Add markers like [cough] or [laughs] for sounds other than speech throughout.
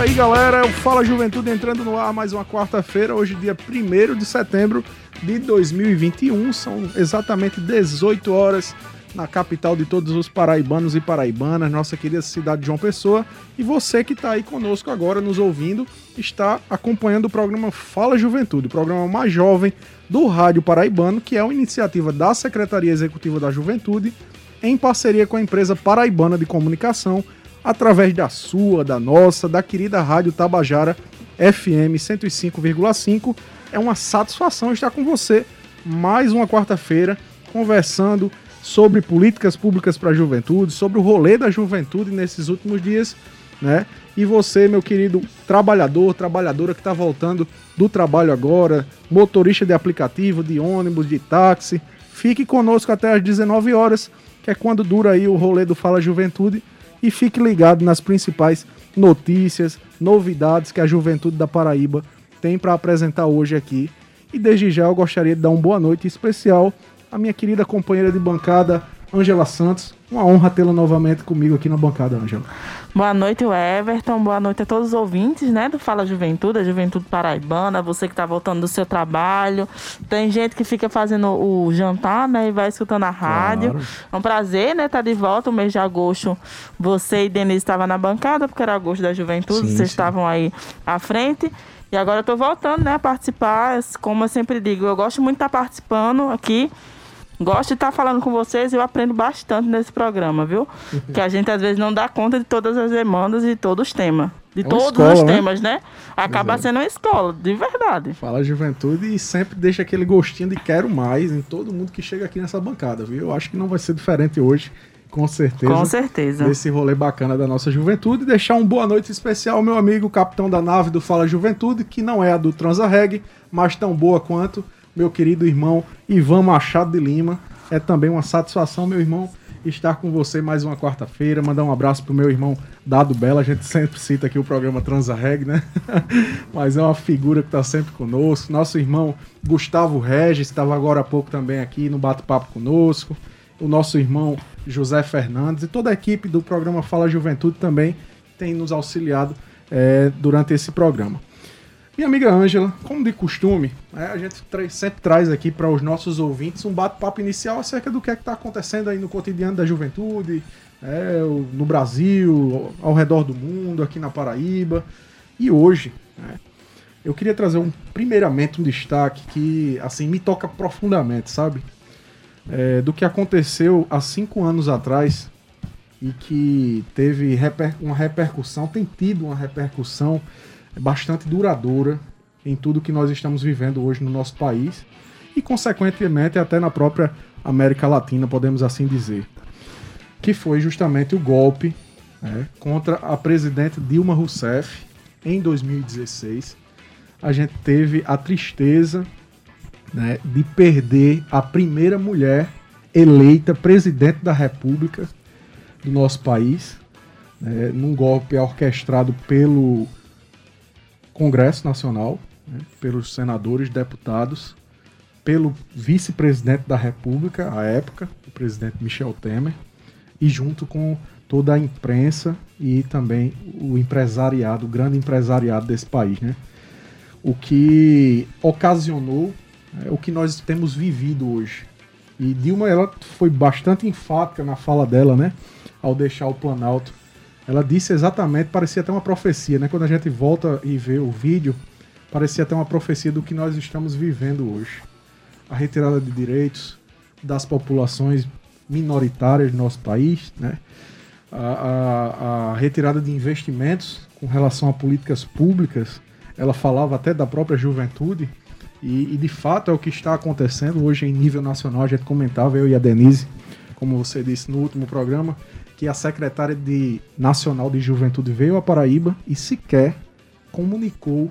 Aí, galera, o Fala Juventude entrando no ar mais uma quarta-feira, hoje dia 1 de setembro de 2021, são exatamente 18 horas na capital de todos os paraibanos e paraibanas, nossa querida cidade de João Pessoa. E você que está aí conosco agora, nos ouvindo, está acompanhando o programa Fala Juventude, o programa mais jovem do Rádio Paraibano, que é uma iniciativa da Secretaria Executiva da Juventude, em parceria com a empresa Paraibana de Comunicação, através da sua, da nossa, da querida Rádio Tabajara FM 105,5. É uma satisfação estar com você mais uma quarta-feira conversando sobre políticas públicas para a juventude, sobre o rolê da juventude nesses últimos dias, né? E você, meu querido trabalhador, trabalhadora que está voltando do trabalho agora, motorista de aplicativo, de ônibus, de táxi, fique conosco até às 19 horas, que é quando dura aí o rolê do Fala Juventude, e fique ligado nas principais notícias, novidades que a juventude da Paraíba tem para apresentar hoje aqui. E desde já eu gostaria de dar uma boa noite especial a minha querida companheira de bancada, Ângela Santos. Uma honra tê-la novamente comigo aqui na bancada, Ângela. Boa noite, Everton. Boa noite a todos os ouvintes, né, do Fala Juventude, a Juventude Paraibana, você que está voltando do seu trabalho. Tem gente que fica fazendo o jantar, né, e vai escutando a rádio. Claro. É um prazer, né, estar tá de volta. O mês de agosto, você e Denise estavam na bancada, porque era agosto da Juventude, sim, vocês sim. estavam aí à frente. E agora eu estou voltando, né, a participar. Como eu sempre digo, eu gosto muito de estar tá participando aqui Gosto de estar falando com vocês e eu aprendo bastante nesse programa, viu? que a gente às vezes não dá conta de todas as demandas e todos os temas. De é todos escola, os né? temas, né? Acaba Exato. sendo uma escola, de verdade. Fala juventude e sempre deixa aquele gostinho de quero mais em todo mundo que chega aqui nessa bancada, viu? Eu acho que não vai ser diferente hoje, com certeza. Com certeza. Desse rolê bacana da nossa juventude. Deixar um boa noite especial ao meu amigo, capitão da nave do Fala Juventude, que não é a do Transa Reg, mas tão boa quanto meu querido irmão Ivan Machado de Lima. É também uma satisfação, meu irmão, estar com você mais uma quarta-feira. Mandar um abraço pro meu irmão Dado Bela. A gente sempre cita aqui o programa Transarreg, né? [laughs] Mas é uma figura que está sempre conosco. Nosso irmão Gustavo Regis estava agora há pouco também aqui no bate-papo conosco. O nosso irmão José Fernandes e toda a equipe do programa Fala Juventude também tem nos auxiliado é, durante esse programa. Minha amiga Ângela, como de costume, né, a gente sempre traz aqui para os nossos ouvintes um bate-papo inicial acerca do que é está acontecendo aí no cotidiano da juventude, né, no Brasil, ao redor do mundo, aqui na Paraíba. E hoje, né, eu queria trazer um, primeiramente um destaque que assim me toca profundamente, sabe? É, do que aconteceu há cinco anos atrás e que teve reper uma repercussão, tem tido uma repercussão é bastante duradoura em tudo que nós estamos vivendo hoje no nosso país e, consequentemente, até na própria América Latina, podemos assim dizer. Que foi justamente o golpe né, contra a presidente Dilma Rousseff em 2016. A gente teve a tristeza né, de perder a primeira mulher eleita presidente da República do nosso país, né, num golpe orquestrado pelo Congresso Nacional, né, pelos senadores, deputados, pelo vice-presidente da República, à época, o presidente Michel Temer, e junto com toda a imprensa e também o empresariado, o grande empresariado desse país, né? O que ocasionou é, o que nós temos vivido hoje. E Dilma ela foi bastante enfática na fala dela, né? Ao deixar o Planalto ela disse exatamente, parecia até uma profecia, né? Quando a gente volta e vê o vídeo, parecia até uma profecia do que nós estamos vivendo hoje. A retirada de direitos das populações minoritárias do nosso país, né? A, a, a, retirada de investimentos com relação a políticas públicas, ela falava até da própria juventude, e, e, de fato é o que está acontecendo hoje em nível nacional. A gente comentava, eu e a Denise, como você disse no último programa, que a secretária de Nacional de Juventude veio à Paraíba e sequer comunicou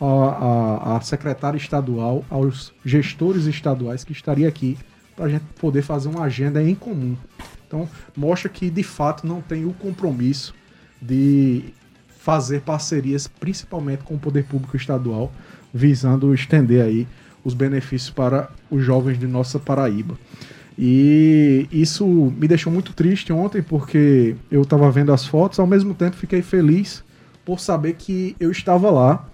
a, a, a secretária estadual, aos gestores estaduais que estaria aqui para a gente poder fazer uma agenda em comum. Então, mostra que de fato não tem o compromisso de fazer parcerias, principalmente com o poder público estadual, visando estender aí os benefícios para os jovens de nossa Paraíba. E isso me deixou muito triste ontem, porque eu estava vendo as fotos, ao mesmo tempo fiquei feliz por saber que eu estava lá.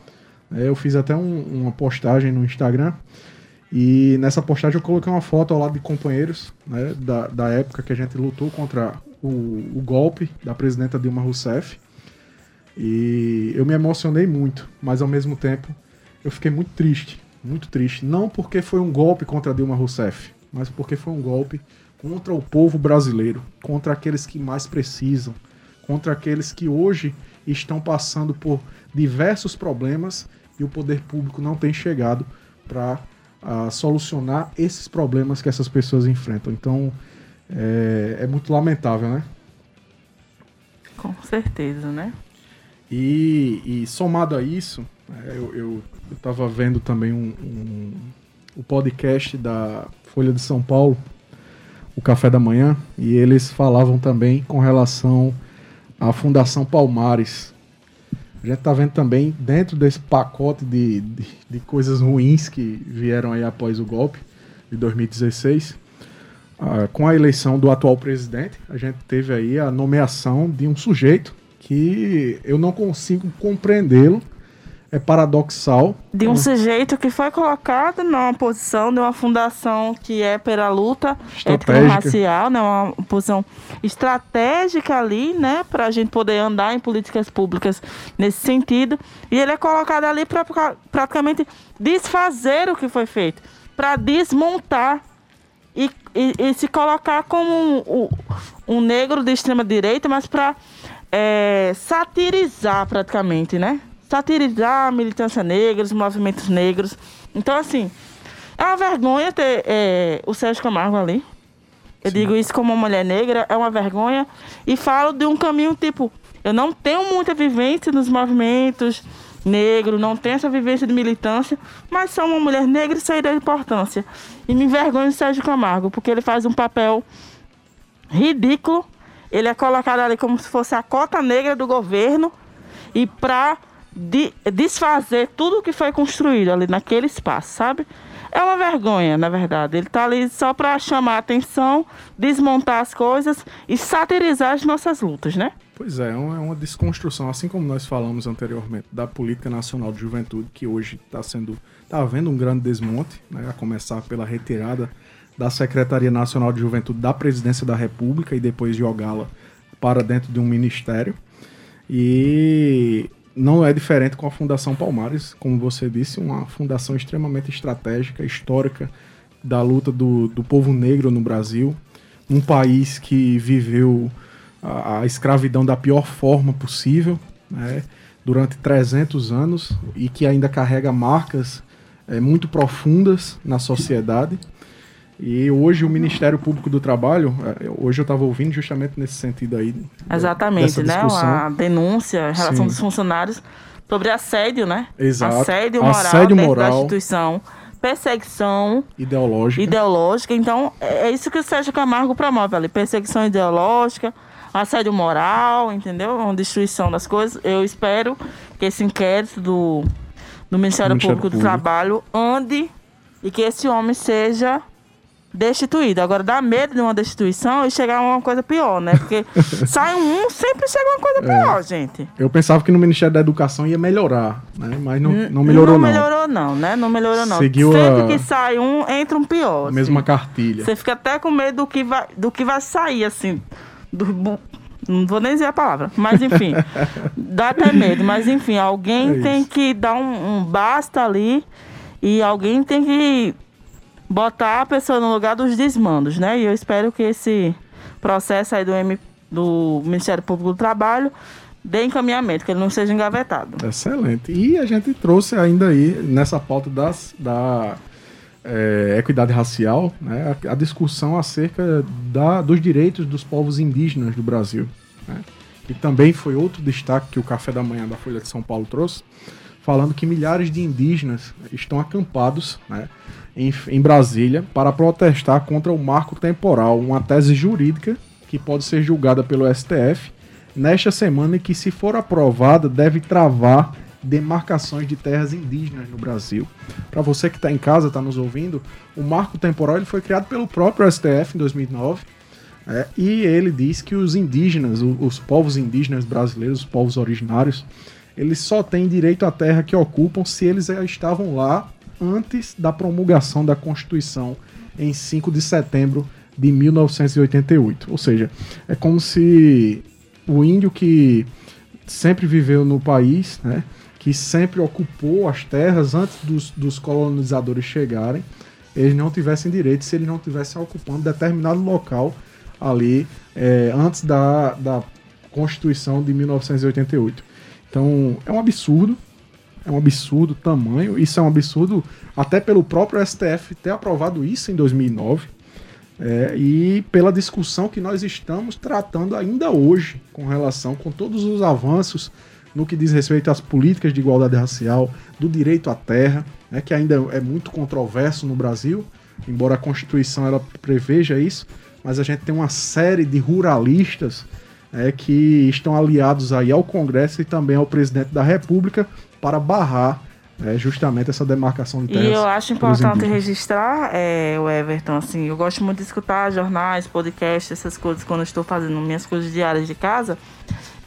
É, eu fiz até um, uma postagem no Instagram, e nessa postagem eu coloquei uma foto ao lado de companheiros né, da, da época que a gente lutou contra o, o golpe da presidenta Dilma Rousseff. E eu me emocionei muito, mas ao mesmo tempo eu fiquei muito triste, muito triste. Não porque foi um golpe contra Dilma Rousseff, mas porque foi um golpe contra o povo brasileiro, contra aqueles que mais precisam, contra aqueles que hoje estão passando por diversos problemas e o poder público não tem chegado para uh, solucionar esses problemas que essas pessoas enfrentam. Então é, é muito lamentável, né? Com certeza, né? E, e somado a isso, é, eu, eu, estava vendo também um, um, o podcast da Folha de São Paulo, o Café da Manhã, e eles falavam também com relação à Fundação Palmares. A gente está vendo também, dentro desse pacote de, de, de, coisas ruins que vieram aí após o golpe de 2016, ah, com a eleição do atual presidente, a gente teve aí a nomeação de um sujeito que eu não consigo compreendê-lo. É paradoxal. De um é. sujeito que foi colocado numa posição de uma fundação que é pela luta étnico-racial, né? uma posição estratégica ali, né? Para a gente poder andar em políticas públicas nesse sentido. E ele é colocado ali para praticamente desfazer o que foi feito, para desmontar e, e, e, se colocar como um, um, um negro de extrema direita, mas para é, satirizar praticamente, né? Satirizar a militância negra, os movimentos negros. Então, assim, é uma vergonha ter é, o Sérgio Camargo ali. Eu Sim. digo isso como uma mulher negra, é uma vergonha. E falo de um caminho tipo, eu não tenho muita vivência nos movimentos negros, não tenho essa vivência de militância, mas sou uma mulher negra e sei da importância. E me envergonho do Sérgio Camargo, porque ele faz um papel ridículo ele é colocado ali como se fosse a cota negra do governo e para de, desfazer tudo que foi construído ali naquele espaço, sabe? É uma vergonha, na verdade. Ele está ali só para chamar a atenção, desmontar as coisas e satirizar as nossas lutas, né? Pois é, é uma, é desconstrução, assim como nós falamos anteriormente, da política nacional de juventude, que hoje está sendo. está havendo um grande desmonte, né, a começar pela retirada da Secretaria Nacional de Juventude da Presidência da República e depois jogá-la para dentro de um ministério. E não é diferente com a Fundação Palmares, como você disse, uma fundação extremamente estratégica, histórica da luta do, do povo negro no Brasil, um país que viveu a, a escravidão da pior forma possível, né, durante 300 anos e que ainda carrega marcas é, muito profundas na sociedade. E hoje o Ministério Público do Trabalho, é, hoje eu estava ouvindo justamente nesse sentido aí. Exatamente, né? A denúncia em relação Sim. dos funcionários sobre assédio, né? Exato. Assédio moral, assédio moral da instituição, perseguição ideológica. ideológica. Então, é, é isso que o Sérgio Camargo promove ali, perseguição ideológica, assédio moral, entendeu? Uma destruição das coisas. Eu espero que esse inquérito do, do Ministério, Ministério Público, Público do Trabalho ande e que esse homem seja destituído. Agora dá medo de uma destituição e chegar a uma coisa pior, né? Porque [laughs] sai um, sempre chega uma coisa pior, é. gente. Eu pensava que no Ministério da Educação ia melhorar, né? Mas não, não melhorou, não. Não melhorou, não, né? Não melhorou, não. Seguiu sempre a... que sai um, entra um pior. A mesma assim. cartilha. Você fica até com medo do que vai, do que vai sair, assim. Do, não vou nem dizer a palavra, mas enfim, [laughs] dá até medo. Mas enfim, alguém é tem que dar um, um basta ali e alguém tem que botar a pessoa no lugar dos desmandos, né? E eu espero que esse processo aí do, M, do Ministério Público do Trabalho dê encaminhamento, que ele não seja engavetado. Excelente. E a gente trouxe ainda aí, nessa pauta das, da é, equidade racial, né, a, a, discussão acerca da, dos direitos dos povos indígenas do Brasil. Né? E também foi outro destaque que o Café da Manhã da Folha de São Paulo trouxe, falando que milhares de indígenas estão acampados né, em, em Brasília para protestar contra o marco temporal, uma tese jurídica que pode ser julgada pelo STF nesta semana e que, se for aprovada, deve travar demarcações de terras indígenas no Brasil. Para você que está em casa, está nos ouvindo, o marco temporal ele foi criado pelo próprio STF em 2009 é, e ele diz que os indígenas, os, os povos indígenas brasileiros, os povos originários, eles só têm direito à terra que ocupam se eles já estavam lá antes da promulgação da Constituição em 5 de setembro de 1988. Ou seja, é como se o índio que sempre viveu no país, né, que sempre ocupou as terras antes dos, dos colonizadores chegarem, eles não tivessem direito se eles não estivessem ocupando determinado local ali é, antes da, da Constituição de 1988. Então é um absurdo, é um absurdo tamanho, isso é um absurdo até pelo próprio STF ter aprovado isso em 2009 é, e pela discussão que nós estamos tratando ainda hoje com relação com todos os avanços no que diz respeito às políticas de igualdade racial, do direito à terra, né, que ainda é muito controverso no Brasil, embora a Constituição ela preveja isso, mas a gente tem uma série de ruralistas é, que estão aliados aí ao Congresso e também ao presidente da República para barrar é, justamente essa demarcação de terras. E eu acho importante registrar, é, o Everton, assim, eu gosto muito de escutar jornais, podcasts, essas coisas quando estou fazendo minhas coisas diárias de casa.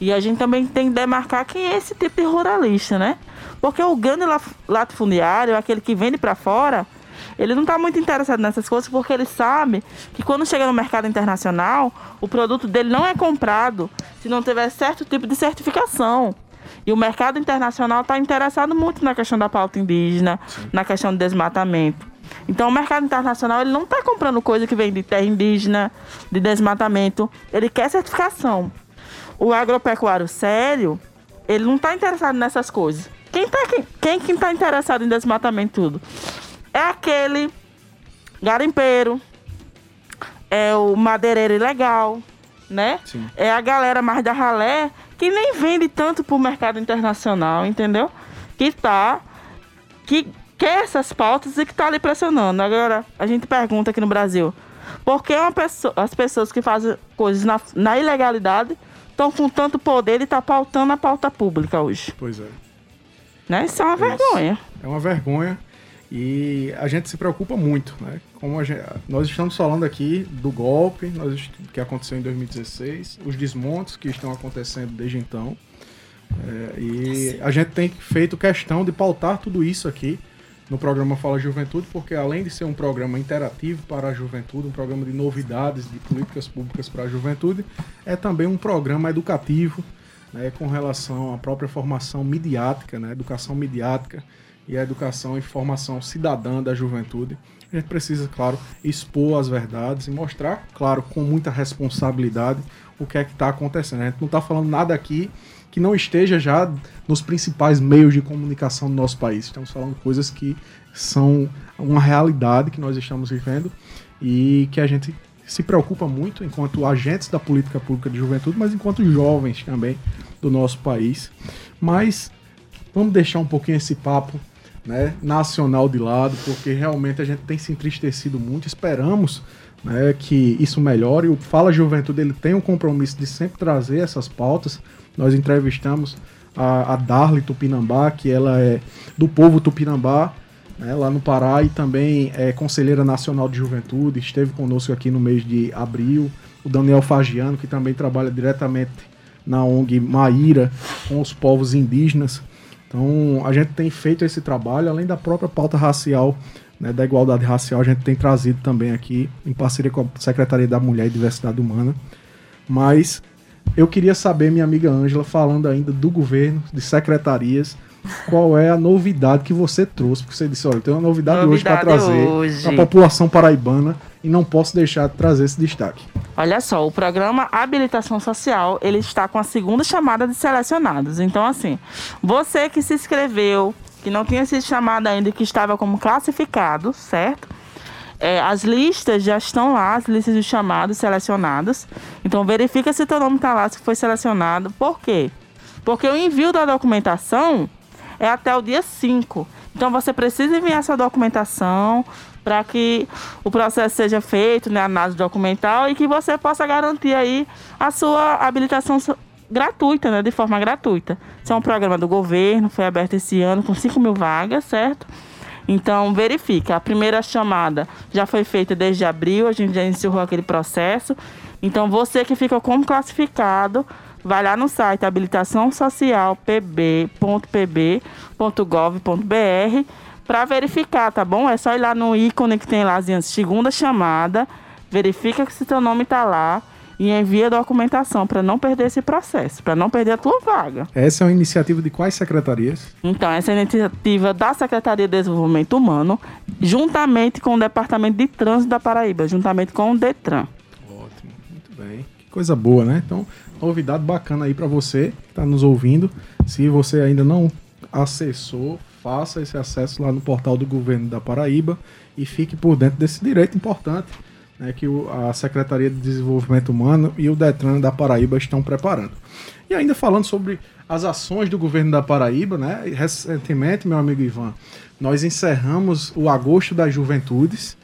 E a gente também tem que demarcar quem é esse tipo de ruralista, né? Porque o grande latifundiário, aquele que vende para fora, ele não está muito interessado nessas coisas porque ele sabe que quando chega no mercado internacional, o produto dele não é comprado se não tiver certo tipo de certificação. E o mercado internacional está interessado muito na questão da pauta indígena, Sim. na questão do desmatamento. Então o mercado internacional ele não está comprando coisa que vem de terra indígena, de desmatamento. Ele quer certificação. O agropecuário sério, ele não está interessado nessas coisas. Quem está quem, quem tá interessado em desmatamento tudo? é aquele garimpeiro, é o madeireiro ilegal, né? Sim. É a galera mais da ralé que nem vende tanto pro mercado internacional, entendeu? Que tá que quer essas pautas e que tá ali pressionando. Agora, a gente pergunta aqui no Brasil, por que pessoa, as pessoas que fazem coisas na, na ilegalidade estão com tanto poder e tá pautando a pauta pública hoje? Pois é. Né? Isso é uma é vergonha. É uma vergonha. E a gente se preocupa muito, né? Como gente, nós estamos falando aqui do golpe nós, que aconteceu em 2016, os desmontes que estão acontecendo desde então. É, e a gente tem feito questão de pautar tudo isso aqui no programa Fala Juventude, porque além de ser um programa interativo para a juventude, um programa de novidades de políticas públicas para a juventude, é também um programa educativo né, com relação à própria formação midiática, né, educação midiática e a educação e formação cidadã da juventude. A gente precisa, claro, expor as verdades e mostrar, claro, com muita responsabilidade o que é que está acontecendo. A gente não está falando nada aqui que não esteja já nos principais meios de comunicação do nosso país. Estamos falando coisas que são uma realidade que nós estamos vivendo e que a gente se preocupa muito enquanto agentes da política pública de juventude, mas enquanto jovens também do nosso país. Mas vamos deixar um pouquinho esse papo né, nacional de lado, porque realmente a gente tem se entristecido muito. Esperamos né, que isso melhore. O Fala Juventude ele tem um compromisso de sempre trazer essas pautas. Nós entrevistamos a, a Darly Tupinambá, que ela é do povo Tupinambá, né, lá no Pará, e também é conselheira nacional de juventude, esteve conosco aqui no mês de abril. O Daniel Fagiano, que também trabalha diretamente na ONG Maíra com os povos indígenas. Então, a gente tem feito esse trabalho, além da própria pauta racial, né, da igualdade racial, a gente tem trazido também aqui, em parceria com a Secretaria da Mulher e Diversidade Humana. Mas eu queria saber, minha amiga Ângela, falando ainda do governo, de secretarias, qual é a novidade que você trouxe? Porque você disse, olha, tem uma novidade, novidade hoje para trazer a população paraibana e não posso deixar de trazer esse destaque. Olha só, o programa Habilitação Social, ele está com a segunda chamada de selecionados. Então, assim, você que se inscreveu, que não tinha sido chamado ainda, que estava como classificado, certo? É, as listas já estão lá, as listas de chamados selecionados. Então, verifica se teu nome está lá, se foi selecionado. Por quê? Porque o envio da documentação é até o dia 5. Então você precisa enviar essa documentação para que o processo seja feito, né, análise documental e que você possa garantir aí a sua habilitação gratuita, né, de forma gratuita. Isso é um programa do governo, foi aberto esse ano com 5 mil vagas, certo? Então, verifica. A primeira chamada já foi feita desde abril, a gente já encerrou aquele processo. Então, você que fica como classificado, vai lá no site habilitaçãosocial.pb.pb.gov.br para verificar, tá bom? É só ir lá no ícone que tem lá, assim, segunda chamada, verifica que se teu nome está lá e envia a documentação para não perder esse processo, para não perder a tua vaga. Essa é uma iniciativa de quais secretarias? Então, essa é a iniciativa da Secretaria de Desenvolvimento Humano, juntamente com o Departamento de Trânsito da Paraíba, juntamente com o Detran. Ótimo, muito bem. Que coisa boa, né? Então, novidade bacana aí para você que está nos ouvindo. Se você ainda não acessou, faça esse acesso lá no portal do governo da Paraíba e fique por dentro desse direito importante né, que a Secretaria de Desenvolvimento Humano e o Detran da Paraíba estão preparando. E ainda falando sobre as ações do governo da Paraíba, né, recentemente, meu amigo Ivan, nós encerramos o Agosto das Juventudes,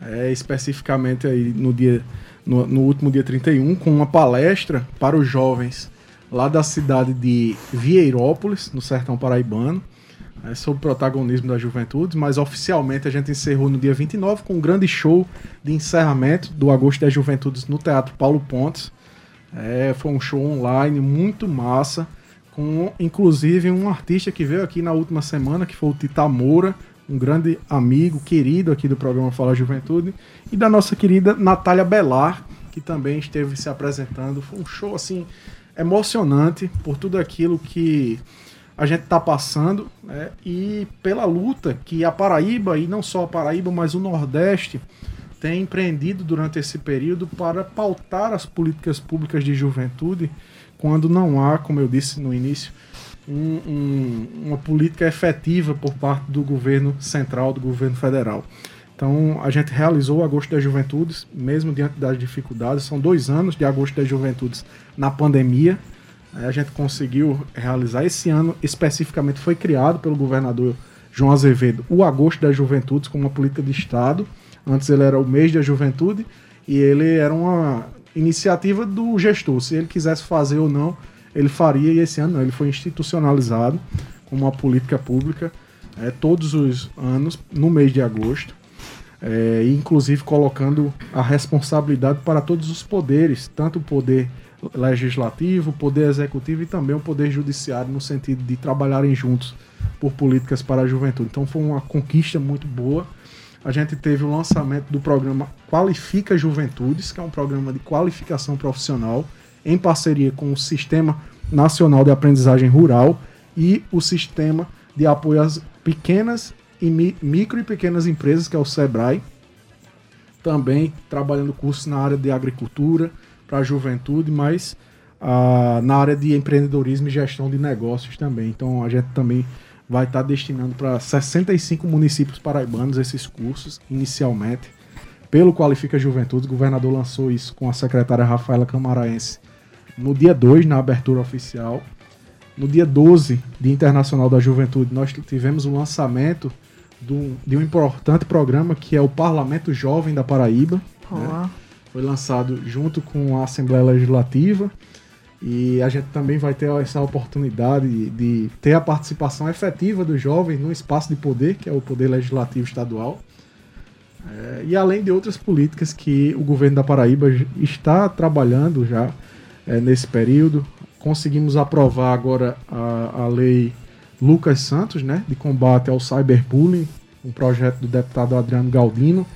é, especificamente aí no, dia, no, no último dia 31, com uma palestra para os jovens lá da cidade de Vieirópolis, no sertão paraibano é, sobre o protagonismo da juventude, mas oficialmente a gente encerrou no dia 29 com um grande show de encerramento do Agosto das Juventudes no Teatro Paulo Pontes. É, foi um show online muito massa, com inclusive um artista que veio aqui na última semana, que foi o Tita Moura, um grande amigo, querido aqui do programa Fala Juventude, e da nossa querida Natália Belar, que também esteve se apresentando. Foi um show assim emocionante por tudo aquilo que a gente está passando né, e pela luta que a Paraíba, e não só a Paraíba, mas o Nordeste, tem empreendido durante esse período para pautar as políticas públicas de juventude quando não há, como eu disse no início, um, um, uma política efetiva por parte do governo central, do governo federal. Então, a gente realizou o Agosto das Juventudes, mesmo diante das dificuldades. São dois anos de Agosto das Juventudes na pandemia, a gente conseguiu realizar esse ano, especificamente foi criado pelo governador João Azevedo o Agosto das Juventudes como uma política de Estado. Antes ele era o mês da juventude e ele era uma iniciativa do gestor. Se ele quisesse fazer ou não, ele faria e esse ano não, ele foi institucionalizado como uma política pública é, todos os anos no mês de agosto. É, inclusive colocando a responsabilidade para todos os poderes, tanto o poder legislativo, o poder executivo e também o poder judiciário no sentido de trabalharem juntos por políticas para a juventude. Então foi uma conquista muito boa. A gente teve o lançamento do programa Qualifica Juventudes, que é um programa de qualificação profissional em parceria com o Sistema Nacional de Aprendizagem Rural e o Sistema de Apoio às Pequenas e Micro e Pequenas Empresas, que é o SEBRAE. Também trabalhando cursos na área de agricultura, para a juventude, mas ah, na área de empreendedorismo e gestão de negócios também. Então a gente também vai estar tá destinando para 65 municípios paraibanos esses cursos, inicialmente, pelo Qualifica Juventude. O governador lançou isso com a secretária Rafaela Camaraense no dia 2, na abertura oficial. No dia 12, Dia Internacional da Juventude, nós tivemos o lançamento do, de um importante programa que é o Parlamento Jovem da Paraíba. Né? foi lançado junto com a Assembleia Legislativa e a gente também vai ter essa oportunidade de ter a participação efetiva dos jovens no espaço de poder, que é o Poder Legislativo Estadual. É, e além de outras políticas que o governo da Paraíba está trabalhando já é, nesse período. Conseguimos aprovar agora a, a lei Lucas Santos, né, de combate ao cyberbullying, um projeto do deputado Adriano Galdino,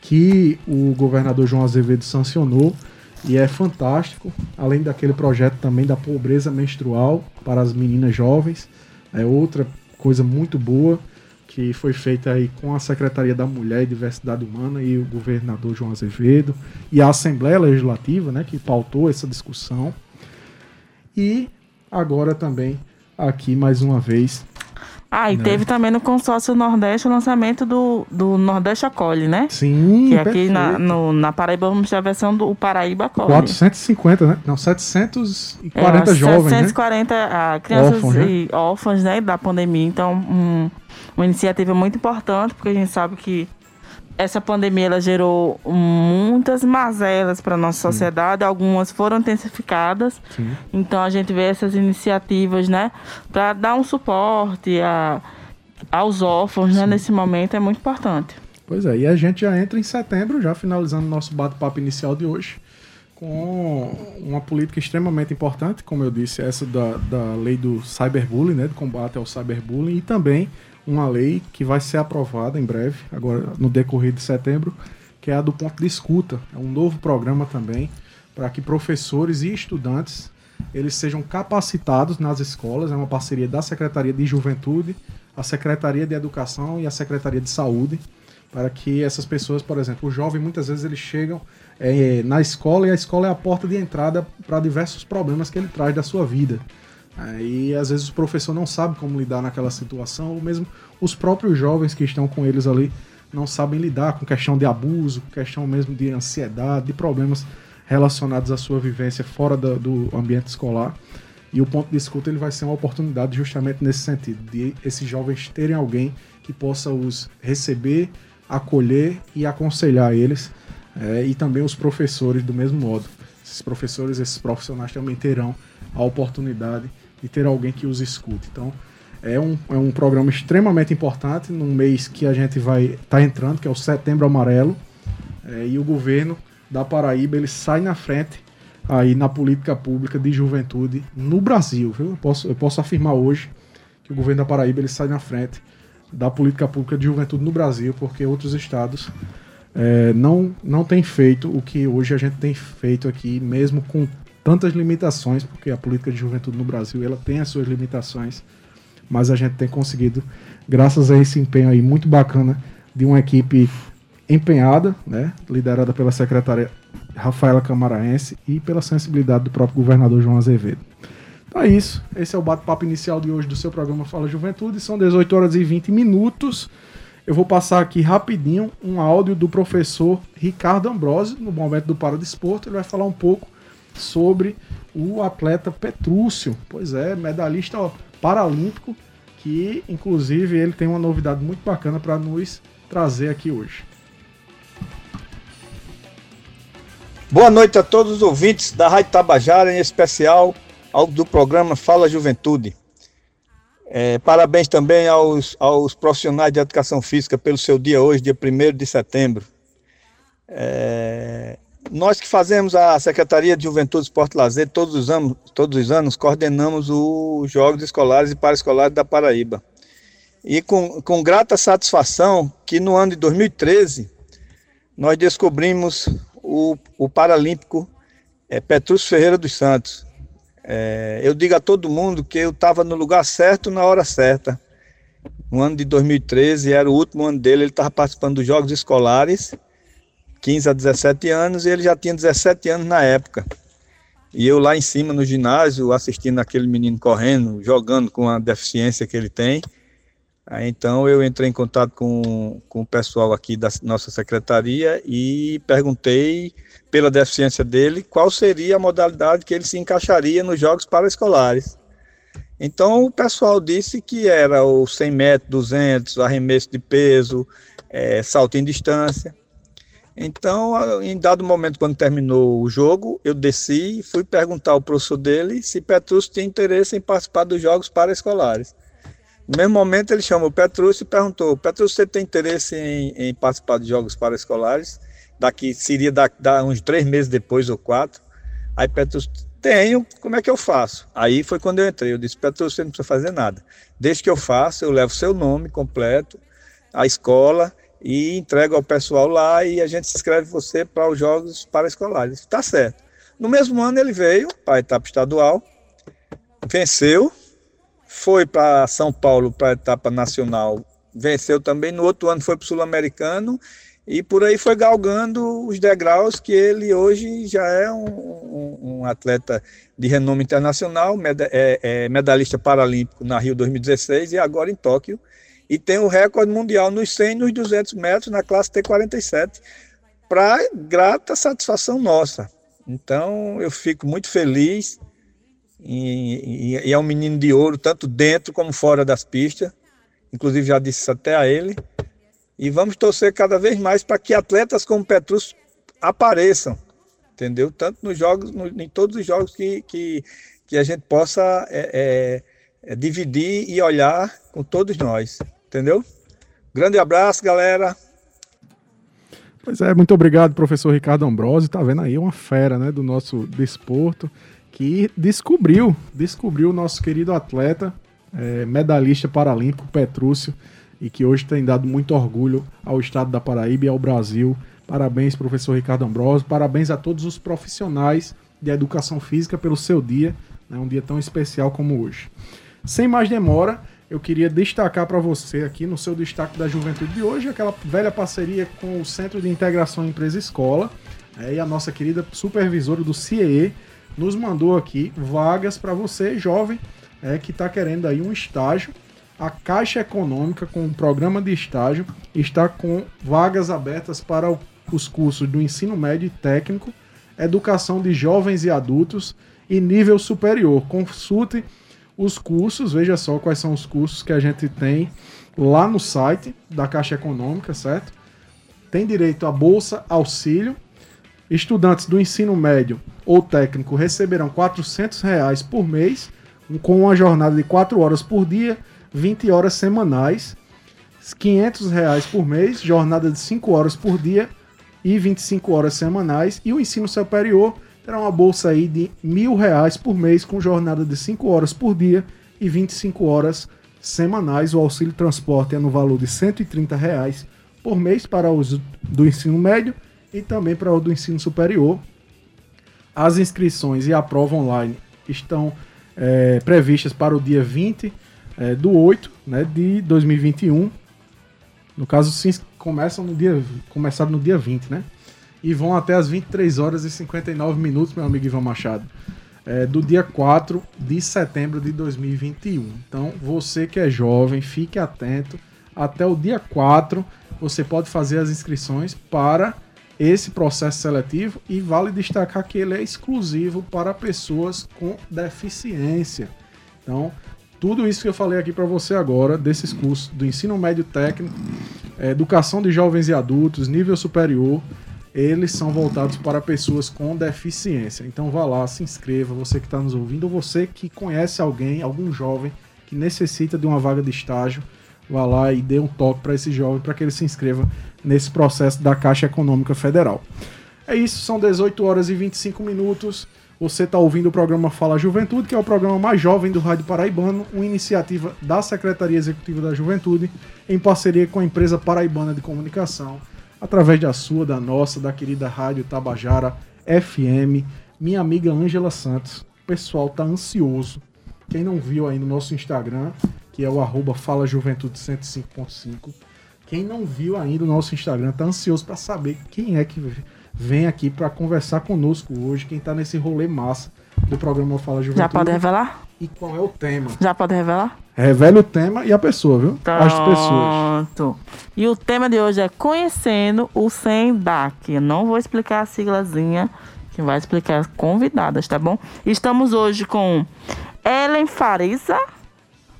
que o governador João Azevedo sancionou e é fantástico, além daquele projeto também da pobreza menstrual para as meninas jovens, é outra coisa muito boa que foi feita aí com a Secretaria da Mulher e Diversidade Humana e o governador João Azevedo e a Assembleia Legislativa, né, que pautou essa discussão. E agora também aqui mais uma vez Ah, e né? teve também no consórcio Nordeste o lançamento do, do Nordeste Acolhe, né? Sim, Que aqui na, no, na Paraíba vamos ter a versão do Paraíba Acolhe. 450, né? Não, 740 é, jovens, 740 né? ah, crianças órfãos, né? e órfãos, né? Da pandemia. Então, um, uma iniciativa muito importante, porque a gente sabe que essa pandemia ela gerou muitas mazelas para nossa sociedade, Sim. algumas foram intensificadas. Sim. Então a gente vê essas iniciativas, né, para dar um suporte a, aos órfãos, né, nesse momento é muito importante. Pois é, e a gente já entra em setembro, já finalizando nosso bate-papo inicial de hoje, com uma política extremamente importante, como eu disse, essa da, da lei do cyberbullying, né, do combate ao cyberbullying, e também uma lei que vai ser aprovada em breve, agora no decorrer de setembro, que é a do ponto de escuta. É um novo programa também para que professores e estudantes eles sejam capacitados nas escolas. É uma parceria da Secretaria de Juventude, a Secretaria de Educação e a Secretaria de Saúde, para que essas pessoas, por exemplo, o jovem muitas vezes eles chegam é, na escola e a escola é a porta de entrada para diversos problemas que ele traz da sua vida. Aí às vezes o professor não sabe como lidar naquela situação, ou mesmo os próprios jovens que estão com eles ali não sabem lidar com questão de abuso, questão mesmo de ansiedade, de problemas relacionados à sua vivência fora do, do ambiente escolar. E o ponto de escuta ele vai ser uma oportunidade justamente nesse sentido, de esses jovens terem alguém que possa os receber, acolher e aconselhar eles, é, e também os professores do mesmo modo. Esses professores, esses profissionais também terão a oportunidade e ter alguém que os escute. Então, é um, é um programa extremamente importante num mês que a gente vai estar tá entrando, que é o Setembro Amarelo, é, e o governo da Paraíba ele sai na frente aí na política pública de juventude no Brasil. Viu? Eu, posso, eu posso afirmar hoje que o governo da Paraíba ele sai na frente da política pública de juventude no Brasil, porque outros estados é, não, não têm feito o que hoje a gente tem feito aqui, mesmo com tantas limitações, porque a política de juventude no Brasil ela tem as suas limitações, mas a gente tem conseguido, graças a esse empenho aí muito bacana de uma equipe empenhada, né, liderada pela secretária Rafaela Camaraense e pela sensibilidade do próprio governador João Azevedo. Então é isso. Esse é o bate-papo inicial de hoje do seu programa Fala Juventude. São 18 horas e 20 minutos. Eu vou passar aqui rapidinho um áudio do professor Ricardo Ambrosio, no momento do Para Desporto. Ele vai falar um pouco sobre o atleta Petrúcio. Pois é, medalhista paralímpico, que inclusive ele tem uma novidade muito bacana para nos trazer aqui hoje. Boa noite a todos os ouvintes da Rádio Tabajara, em especial ao do programa Fala Juventude. É, parabéns também aos, aos profissionais de educação física pelo seu dia hoje, dia 1 de setembro. É, nós que fazemos a Secretaria de Juventude, Esporte e Lazer, todos os anos, todos os anos coordenamos os Jogos Escolares e Paraescolares da Paraíba. E com, com grata satisfação que no ano de 2013 nós descobrimos o, o Paralímpico é, Petrus Ferreira dos Santos. É, eu digo a todo mundo que eu estava no lugar certo na hora certa. No ano de 2013, era o último ano dele, ele estava participando dos Jogos Escolares 15 a 17 anos e ele já tinha 17 anos na época. E eu lá em cima no ginásio, assistindo aquele menino correndo, jogando com a deficiência que ele tem. Aí, então eu entrei em contato com, com o pessoal aqui da nossa secretaria e perguntei pela deficiência dele qual seria a modalidade que ele se encaixaria nos jogos paraescolares. Então o pessoal disse que era o 100 metros, 200, arremesso de peso, é, salto em distância. Então, em dado momento, quando terminou o jogo, eu desci e fui perguntar ao professor dele se Petrúcio tinha interesse em participar dos jogos paraescolares. No mesmo momento, ele chamou Petrúcio e perguntou: Petrúcio, você tem interesse em, em participar de jogos paraescolares? Daqui, seria da, da, uns três meses depois ou quatro. Aí Petrúcio, tenho, como é que eu faço? Aí foi quando eu entrei. Eu disse: Petrúcio, você não precisa fazer nada. Desde que eu faça, eu levo seu nome completo, a escola e entrega ao pessoal lá e a gente inscreve você para os jogos paraescolares. Está certo. No mesmo ano ele veio para a etapa estadual, venceu, foi para São Paulo para a etapa nacional, venceu também. No outro ano foi para o Sul-Americano e por aí foi galgando os degraus que ele hoje já é um, um, um atleta de renome internacional, med é, é, medalhista paralímpico na Rio 2016 e agora em Tóquio, e tem o recorde mundial nos 100 e nos 200 metros na classe T47, para grata satisfação nossa. Então eu fico muito feliz e, e, e, é um menino de ouro, tanto dentro como fora das pistas. Inclusive já disse isso até a ele. E vamos torcer cada vez mais para que atletas como Petrus apareçam, entendeu? Tanto nos jogos, no, em todos os jogos que, que, que a gente possa é, é, é, dividir e olhar com todos nós, entendeu? Grande abraço, galera. Pois é, muito obrigado, professor Ricardo Ambrosio. Tá vendo aí uma fera, né, do nosso desporto que descobriu, descobriu o nosso querido atleta, é, medalhista paralímpico Petrúcio e que hoje tem dado muito orgulho ao estado da Paraíba e ao Brasil. Parabéns, professor Ricardo Ambrosio. Parabéns a todos os profissionais de educação física pelo seu dia, né, um dia tão especial como hoje. Sem mais demora, eu queria destacar para você aqui no seu destaque da juventude de hoje aquela velha parceria com o Centro de Integração Empresa Escola é, e a nossa querida supervisora do CIE nos mandou aqui vagas para você, jovem, é, que está querendo aí um estágio a Caixa Econômica, com o programa de estágio, está com vagas abertas para os cursos do ensino médio e técnico, educação de jovens e adultos e nível superior. Consulte os cursos, veja só quais são os cursos que a gente tem lá no site da Caixa Econômica, certo? Tem direito a bolsa auxílio. Estudantes do ensino médio ou técnico receberão 400 reais por mês, com uma jornada de 4 horas por dia 20 horas semanais, 500 reais por mês, jornada de 5 horas por dia e 25 horas semanais. E o ensino superior terá uma bolsa aí de mil reais por mês, com jornada de 5 horas por dia e 25 horas semanais. O auxílio transporte é no valor de 130 reais por mês para os do ensino médio e também para o do ensino superior. As inscrições e a prova online estão é, previstas para o dia 20 é, do 8 né, de 2021. No caso, sim, começam no dia, começaram no dia 20, né? E vão até as 23 horas e 59 minutos, meu amigo Ivan Machado. É, do dia 4 de setembro de 2021. Então, você que é jovem, fique atento. Até o dia 4, você pode fazer as inscrições para esse processo seletivo e vale destacar que ele é exclusivo para pessoas com deficiência. Então, tudo isso que eu falei aqui para você agora, desses cursos do ensino médio técnico, educação de jovens e adultos, nível superior, eles são voltados para pessoas com deficiência. Então vá lá, se inscreva, você que está nos ouvindo, ou você que conhece alguém, algum jovem que necessita de uma vaga de estágio, vá lá e dê um toque para esse jovem para que ele se inscreva nesse processo da Caixa Econômica Federal. É isso, são 18 horas e 25 minutos. Você está ouvindo o programa Fala Juventude, que é o programa mais jovem do Rádio Paraibano, uma iniciativa da Secretaria Executiva da Juventude, em parceria com a empresa Paraibana de Comunicação, através da sua, da nossa, da querida Rádio Tabajara FM, minha amiga Ângela Santos. O pessoal tá ansioso. Quem não viu aí no nosso Instagram, que é o arroba Fala Juventude 105.5, quem não viu ainda o nosso Instagram, tá ansioso para saber quem é que vem aqui para conversar conosco hoje, quem está nesse rolê massa do programa Fala Juventude. Já pode revelar? E qual é o tema? Já pode revelar? Revele o tema e a pessoa, viu? Pronto. As pessoas. E o tema de hoje é Conhecendo o SENDAC. Eu não vou explicar a siglazinha, quem vai explicar as convidadas, tá bom? Estamos hoje com Ellen Farisa.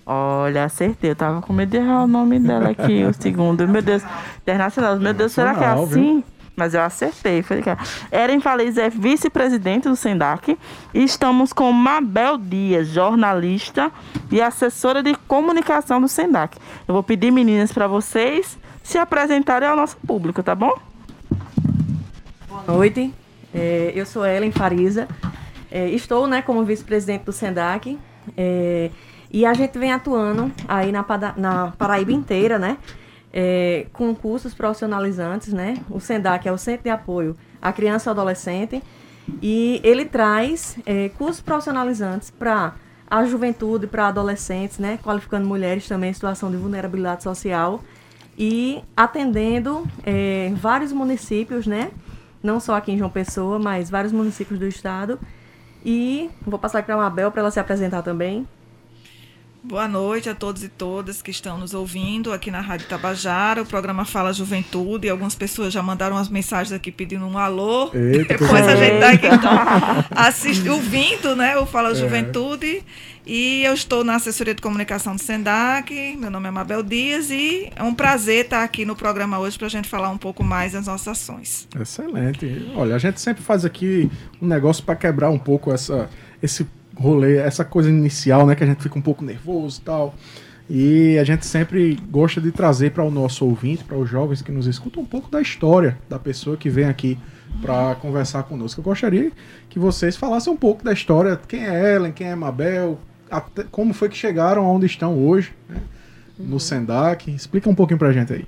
Olha, acertei. Eu tava com medo de errar o nome dela aqui, o segundo. Meu Deus. Internacional. Meu Deus, será que é assim? Mas eu acertei. Falei que Eren Faliz é vice-presidente do SENDAC. E estamos com Mabel Dias, jornalista e assessora de comunicação do SENDAC. Eu vou pedir, meninas, para vocês se apresentarem ao nosso público, tá bom? Boa noite. É, eu sou Ellen Fariza. É, estou né, como vice-presidente do SENDAC. É, e a gente vem atuando aí na, na Paraíba inteira, né? É, com cursos profissionalizantes, né? O SENDAC é o Centro de Apoio à Criança e Adolescente, e ele traz é, cursos profissionalizantes para a juventude, para adolescentes, né? Qualificando mulheres também em situação de vulnerabilidade social. e atendendo é, vários municípios, né? Não só aqui em João Pessoa, mas vários municípios do estado. E vou passar para a Mabel para ela se apresentar também. Boa noite a todos e todas que estão nos ouvindo aqui na Rádio Tabajara. O programa Fala Juventude. E algumas pessoas já mandaram umas mensagens aqui pedindo um alô. Eita, Depois a gente está aqui então, assist, ouvindo né, o Fala é. Juventude. E eu estou na assessoria de comunicação do SENDAC. Meu nome é Mabel Dias e é um prazer estar aqui no programa hoje para a gente falar um pouco mais das nossas ações. Excelente. Olha, a gente sempre faz aqui um negócio para quebrar um pouco essa, esse rolê, essa coisa inicial, né, que a gente fica um pouco nervoso e tal. E a gente sempre gosta de trazer para o nosso ouvinte, para os jovens que nos escutam, um pouco da história da pessoa que vem aqui para conversar conosco. Eu gostaria que vocês falassem um pouco da história, quem é Ellen, quem é Mabel, até, como foi que chegaram aonde estão hoje, né, no uhum. Sendac. Explica um pouquinho para a gente aí.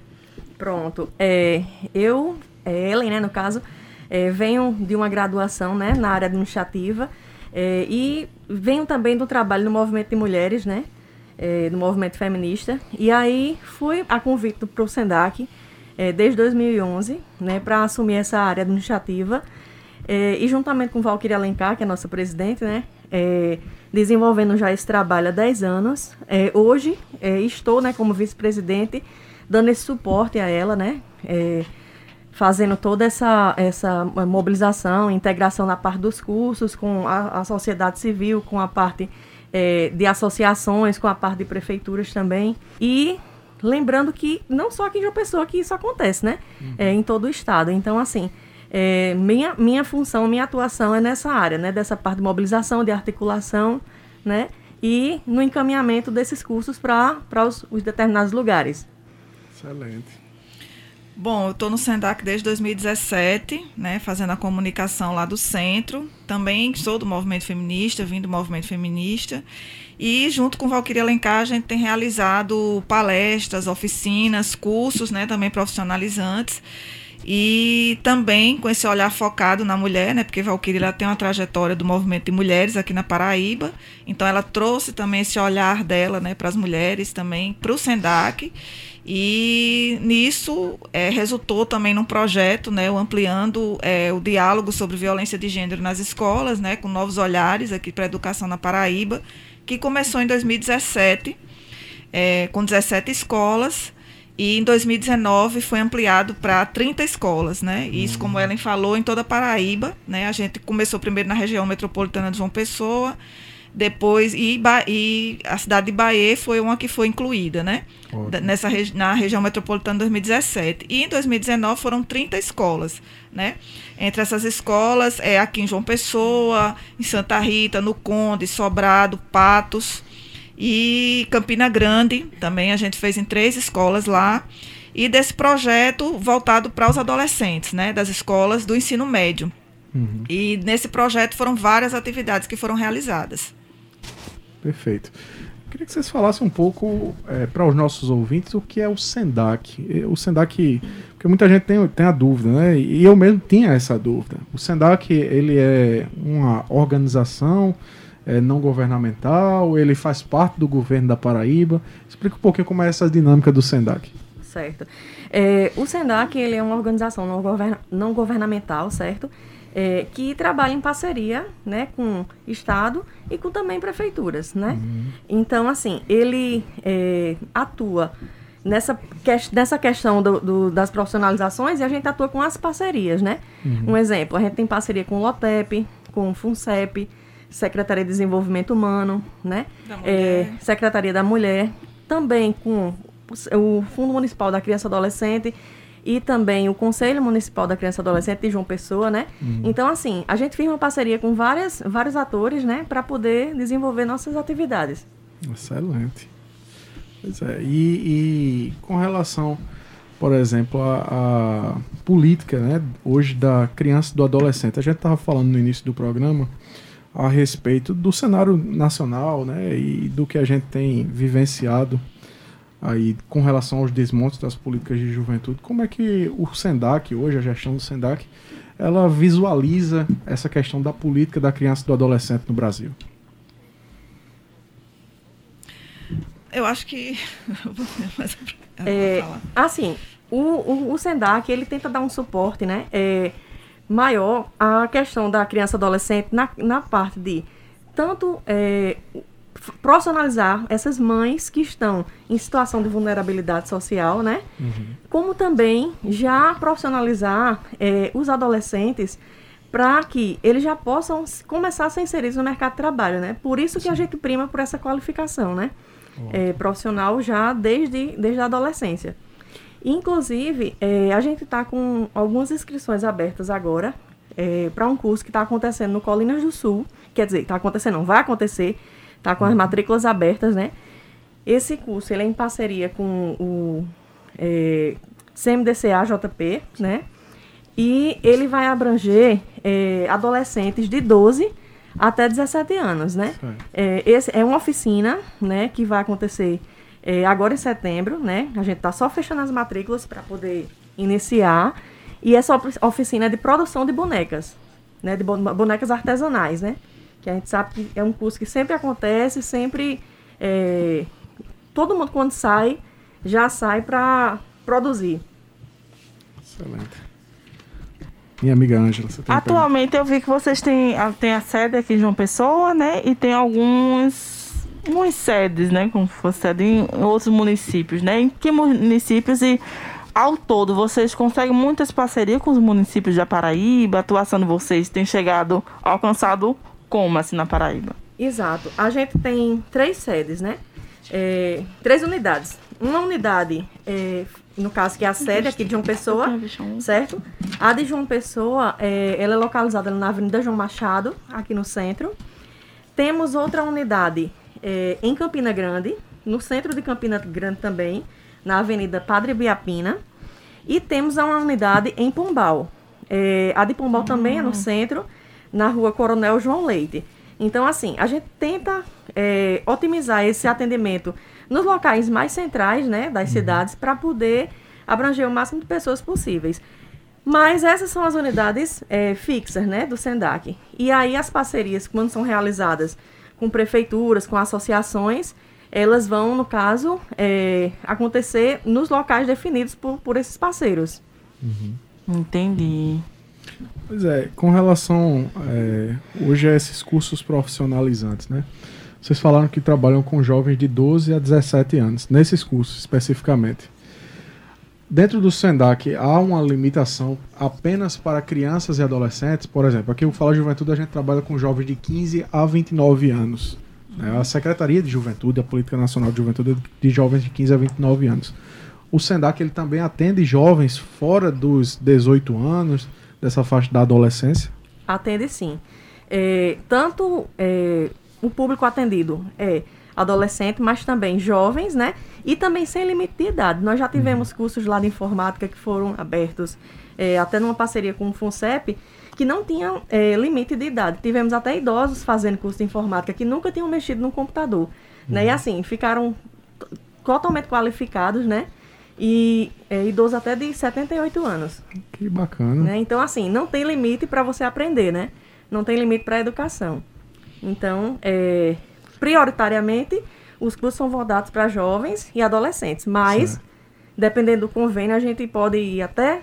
Pronto. É, eu, é Ellen, né, no caso, é, venho de uma graduação né, na área administrativa é, e venho também do trabalho no movimento de mulheres, né? É, do movimento feminista. E aí fui a convite para o SENDAC é, desde 2011, né? Para assumir essa área administrativa. É, e juntamente com Valquíria Alencar, que é nossa presidente, né? É, desenvolvendo já esse trabalho há 10 anos. É, hoje estou né, como vice-presidente, dando esse suporte a ela, né? Fazendo toda essa, essa mobilização, integração na parte dos cursos, com a, a sociedade civil, com a parte é, de associações, com a parte de prefeituras também. E lembrando que não só aqui em João Pessoa que isso acontece, né? Uhum. É, em todo o estado. Então, assim, é, minha, minha função, minha atuação é nessa área, né? Dessa parte de mobilização, de articulação, né? E no encaminhamento desses cursos para os, os determinados lugares. Excelente. Bom, eu estou no SENDAC desde 2017, né, fazendo a comunicação lá do centro. Também sou do movimento feminista, vim do movimento feminista. E junto com Valquíria Alencar, a gente tem realizado palestras, oficinas, cursos, né, também profissionalizantes. E também com esse olhar focado na mulher, né, porque Valquíria tem uma trajetória do movimento de mulheres aqui na Paraíba. Então ela trouxe também esse olhar dela, né, para as mulheres também, para o SENDAC. E nisso é, resultou também num projeto, né, ampliando é, o diálogo sobre violência de gênero nas escolas, né, com novos olhares aqui para a educação na Paraíba, que começou em 2017, é, com 17 escolas, e em 2019 foi ampliado para 30 escolas, né? E isso, como uhum. Ellen falou, em toda a Paraíba, né? A gente começou primeiro na região metropolitana de João Pessoa, depois e, e, a cidade de Bahia foi uma que foi incluída, né? Nessa na região metropolitana 2017. E em 2019 foram 30 escolas, né? Entre essas escolas é aqui em João Pessoa, em Santa Rita, no Conde, Sobrado, Patos e Campina Grande, também a gente fez em três escolas lá. E desse projeto voltado para os adolescentes, né, das escolas do ensino médio. Uhum. E nesse projeto foram várias atividades que foram realizadas. Perfeito. Queria que vocês falassem um pouco é, para os nossos ouvintes o que é o SENDAC. O SENDAC, porque muita gente tem, tem a dúvida, né? E eu mesmo tinha essa dúvida. O SENDAC, ele é uma organização é, não governamental, ele faz parte do governo da Paraíba. Explica um pouquinho como é essa dinâmica do SENDAC. Certo. É, o SENDAC, ele é uma organização não, govern não governamental, certo? É, que trabalha em parceria né, com Estado e com também prefeituras. Né? Uhum. Então, assim, ele é, atua nessa, que, nessa questão do, do, das profissionalizações e a gente atua com as parcerias. Né? Uhum. Um exemplo, a gente tem parceria com o LOTEP, com o FUNCEP, Secretaria de Desenvolvimento Humano, né? É, Secretaria da Mulher, também com o Fundo Municipal da Criança e Adolescente e também o Conselho Municipal da Criança e Adolescente de João Pessoa, né? Uhum. Então, assim, a gente firma parceria com várias, vários atores, né, para poder desenvolver nossas atividades. Excelente. Pois é. E, e com relação, por exemplo, a, política, né, hoje da criança e do adolescente, a gente estava falando no início do programa a respeito do cenário nacional, né, e do que a gente tem vivenciado aí com relação aos desmontes das políticas de juventude, como é que o SENDAC, hoje a gestão do SENDAC, ela visualiza essa questão da política da criança e do adolescente no Brasil? Eu acho que. [laughs] é, assim, o, o, o Sendac, ele tenta dar um suporte, né? É, maior à questão da criança adolescente na, na parte de tanto é, profissionalizar essas mães que estão em situação de vulnerabilidade social, né? Uhum. Como também já profissionalizar é, os adolescentes para que eles já possam começar a ser inseridos no mercado de trabalho, né? Por isso que Sim. a gente prima por essa qualificação, né? É, profissional já desde, desde a adolescência. Inclusive, é, a gente está com algumas inscrições abertas agora é, para um curso que está acontecendo no Colinas do Sul. Quer dizer, está acontecendo, não vai acontecer, está com as matrículas abertas, né? Esse curso ele é em parceria com o é, CMDCA JP, né? E ele vai abranger é, adolescentes de 12 até 17 anos, né? É, esse é uma oficina, né, que vai acontecer é, agora em setembro, né? A gente está só fechando as matrículas para poder iniciar. E essa oficina é de produção de bonecas, né? De bonecas artesanais, né? Que a gente sabe que é um curso que sempre acontece, sempre é, todo mundo quando sai já sai para produzir. Excelente. Minha amiga Ângela, você tem Atualmente eu vi que vocês têm, têm a sede aqui em João Pessoa, né? E tem alguns umas sedes, né? Como se fosse sede em outros municípios, né? Em que municípios e ao todo vocês conseguem muitas parcerias com os municípios da Paraíba? A atuação de vocês tem chegado, alcançado como assim na Paraíba? Exato. A gente tem três sedes, né? É, três unidades. Uma unidade é, no caso que é a sede aqui de João Pessoa, certo? A de João Pessoa, é, ela é localizada na Avenida João Machado, aqui no centro. Temos outra unidade é, em Campina Grande, no centro de Campina Grande também, na Avenida Padre Biapina. E temos uma unidade em Pombal. É, a de Pombal também é no hum. centro, na rua Coronel João Leite. Então, assim, a gente tenta é, otimizar esse atendimento nos locais mais centrais né, das uhum. cidades para poder abranger o máximo de pessoas possíveis. Mas essas são as unidades é, fixas né, do SENDAC. E aí as parcerias, quando são realizadas com prefeituras, com associações, elas vão, no caso, é, acontecer nos locais definidos por, por esses parceiros. Uhum. Entendi. Pois é, com relação é, hoje a esses cursos profissionalizantes, né? Vocês falaram que trabalham com jovens de 12 a 17 anos, nesses cursos especificamente. Dentro do SENDAC, há uma limitação apenas para crianças e adolescentes? Por exemplo, aqui o Fala Juventude a gente trabalha com jovens de 15 a 29 anos. Né? A Secretaria de Juventude, a Política Nacional de Juventude de jovens de 15 a 29 anos. O SENDAC ele também atende jovens fora dos 18 anos, dessa faixa da adolescência? Atende sim. É, tanto é, o público atendido é adolescente, mas também jovens, né? E também sem limite de idade. Nós já tivemos uhum. cursos lá de informática que foram abertos, é, até numa parceria com o FUNCEP, que não tinham é, limite de idade. Tivemos até idosos fazendo curso de informática que nunca tinham mexido no computador. Uhum. Né? E uhum. assim, ficaram totalmente qualificados, né? E é, idosos até de 78 anos. Que bacana. Né? Então, assim, não tem limite para você aprender, né? Não tem limite para a educação. Então, é, prioritariamente, os cursos são voltados para jovens e adolescentes, mas, certo. dependendo do convênio, a gente pode ir até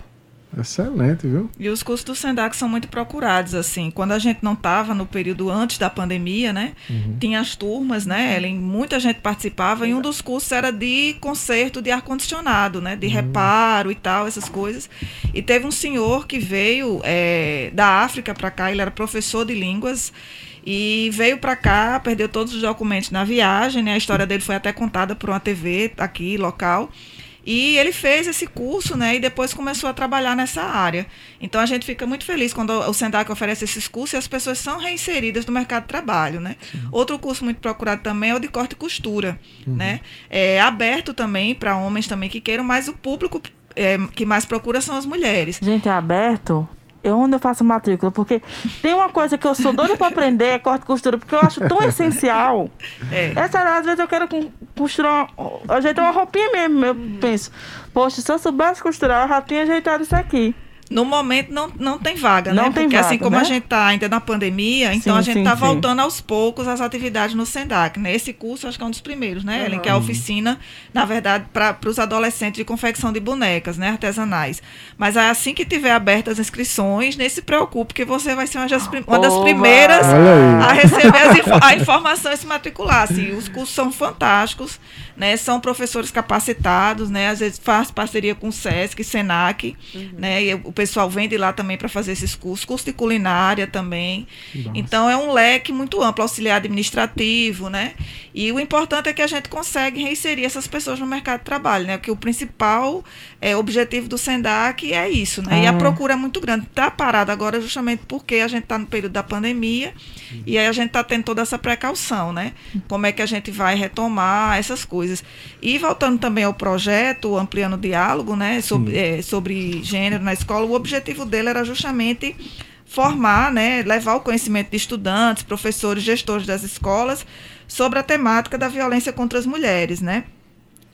Excelente, viu? E os cursos do Sendac são muito procurados, assim. Quando a gente não estava no período antes da pandemia, né? Uhum. Tinha as turmas, né, Ellen? Muita gente participava e um dos cursos era de conserto de ar-condicionado, né? De uhum. reparo e tal, essas coisas. E teve um senhor que veio é, da África para cá, ele era professor de línguas e veio para cá, perdeu todos os documentos na viagem, né? A história dele foi até contada por uma TV aqui, local. E ele fez esse curso, né? E depois começou a trabalhar nessa área. Então a gente fica muito feliz quando o Sendac oferece esses cursos e as pessoas são reinseridas no mercado de trabalho, né? Sim. Outro curso muito procurado também é o de corte e costura, uhum. né? É aberto também para homens também que queiram, mas o público é, que mais procura são as mulheres. Gente, é aberto? Eu onde eu faço matrícula, porque tem uma coisa que eu sou doida para aprender, é corte e costura, porque eu acho tão [laughs] essencial. É. Essa, às vezes eu quero costurar, ajeitar uma roupinha mesmo, eu penso, poxa, se eu soubesse costurar, eu já tinha ajeitado isso aqui. No momento não, não tem vaga, Não né? tem Porque vaga, assim como né? a gente está ainda na pandemia, então Sim, a gente está sim. voltando aos poucos às atividades no SENDAC. Né? Esse curso acho que é um dos primeiros, né, Ellen? Que é a oficina, na verdade, para os adolescentes de confecção de bonecas, né? Artesanais. Mas é assim que tiver abertas as inscrições, nem se preocupe, que você vai ser uma das, prim- uma das primeiras a receber as a informação e se matricular. Assim, os cursos são fantásticos, né? São professores capacitados, né? Às vezes faz parceria com o SESC, SENAC, né? E o pessoal vem de lá também para fazer esses cursos, curso de culinária também. Então é um leque muito amplo, auxiliar administrativo, né? E o importante é que a gente consegue reinserir essas pessoas no mercado de trabalho, né? Porque o principal é, objetivo do SENDAC é isso, né? E a Ah. procura é muito grande. Está parado agora justamente porque a gente está no período da pandemia e aí a gente está tendo toda essa precaução, né? Como é que a gente vai retomar essas coisas. E voltando também ao projeto, ampliando o diálogo, né? Sobre, eh, sobre gênero na escola, o objetivo dele era justamente formar, né, levar o conhecimento de estudantes, professores, gestores das escolas sobre a temática da violência contra as mulheres, né?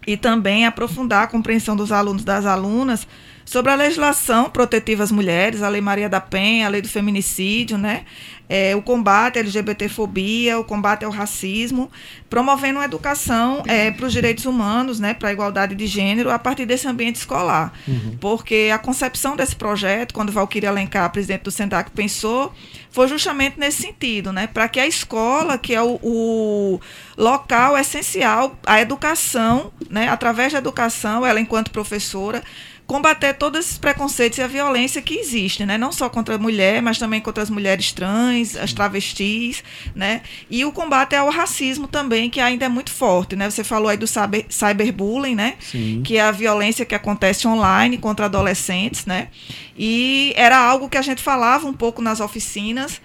e também aprofundar a compreensão dos alunos das alunas sobre a legislação protetiva às mulheres, a Lei Maria da Penha, a Lei do Feminicídio, né? É, o combate à LGBTfobia, o combate ao racismo, promovendo uma educação para os direitos humanos, né, para a igualdade de gênero, a partir desse ambiente escolar. Porque a concepção desse projeto, quando Valquíria Alencar, presidente do SENDAC, pensou, foi justamente nesse sentido, né, para que a escola, que é o, o local essencial, a educação, né, através da educação, ela enquanto professora, combater todos esses preconceitos e a violência que existe, né? Não só contra a mulher, mas também contra as mulheres trans, as travestis, né? E o combate ao racismo também, que ainda é muito forte, né? Você falou aí do cyber, cyberbullying, né? Sim. Que é a violência que acontece online contra adolescentes, né? E era algo que a gente falava um pouco nas oficinas.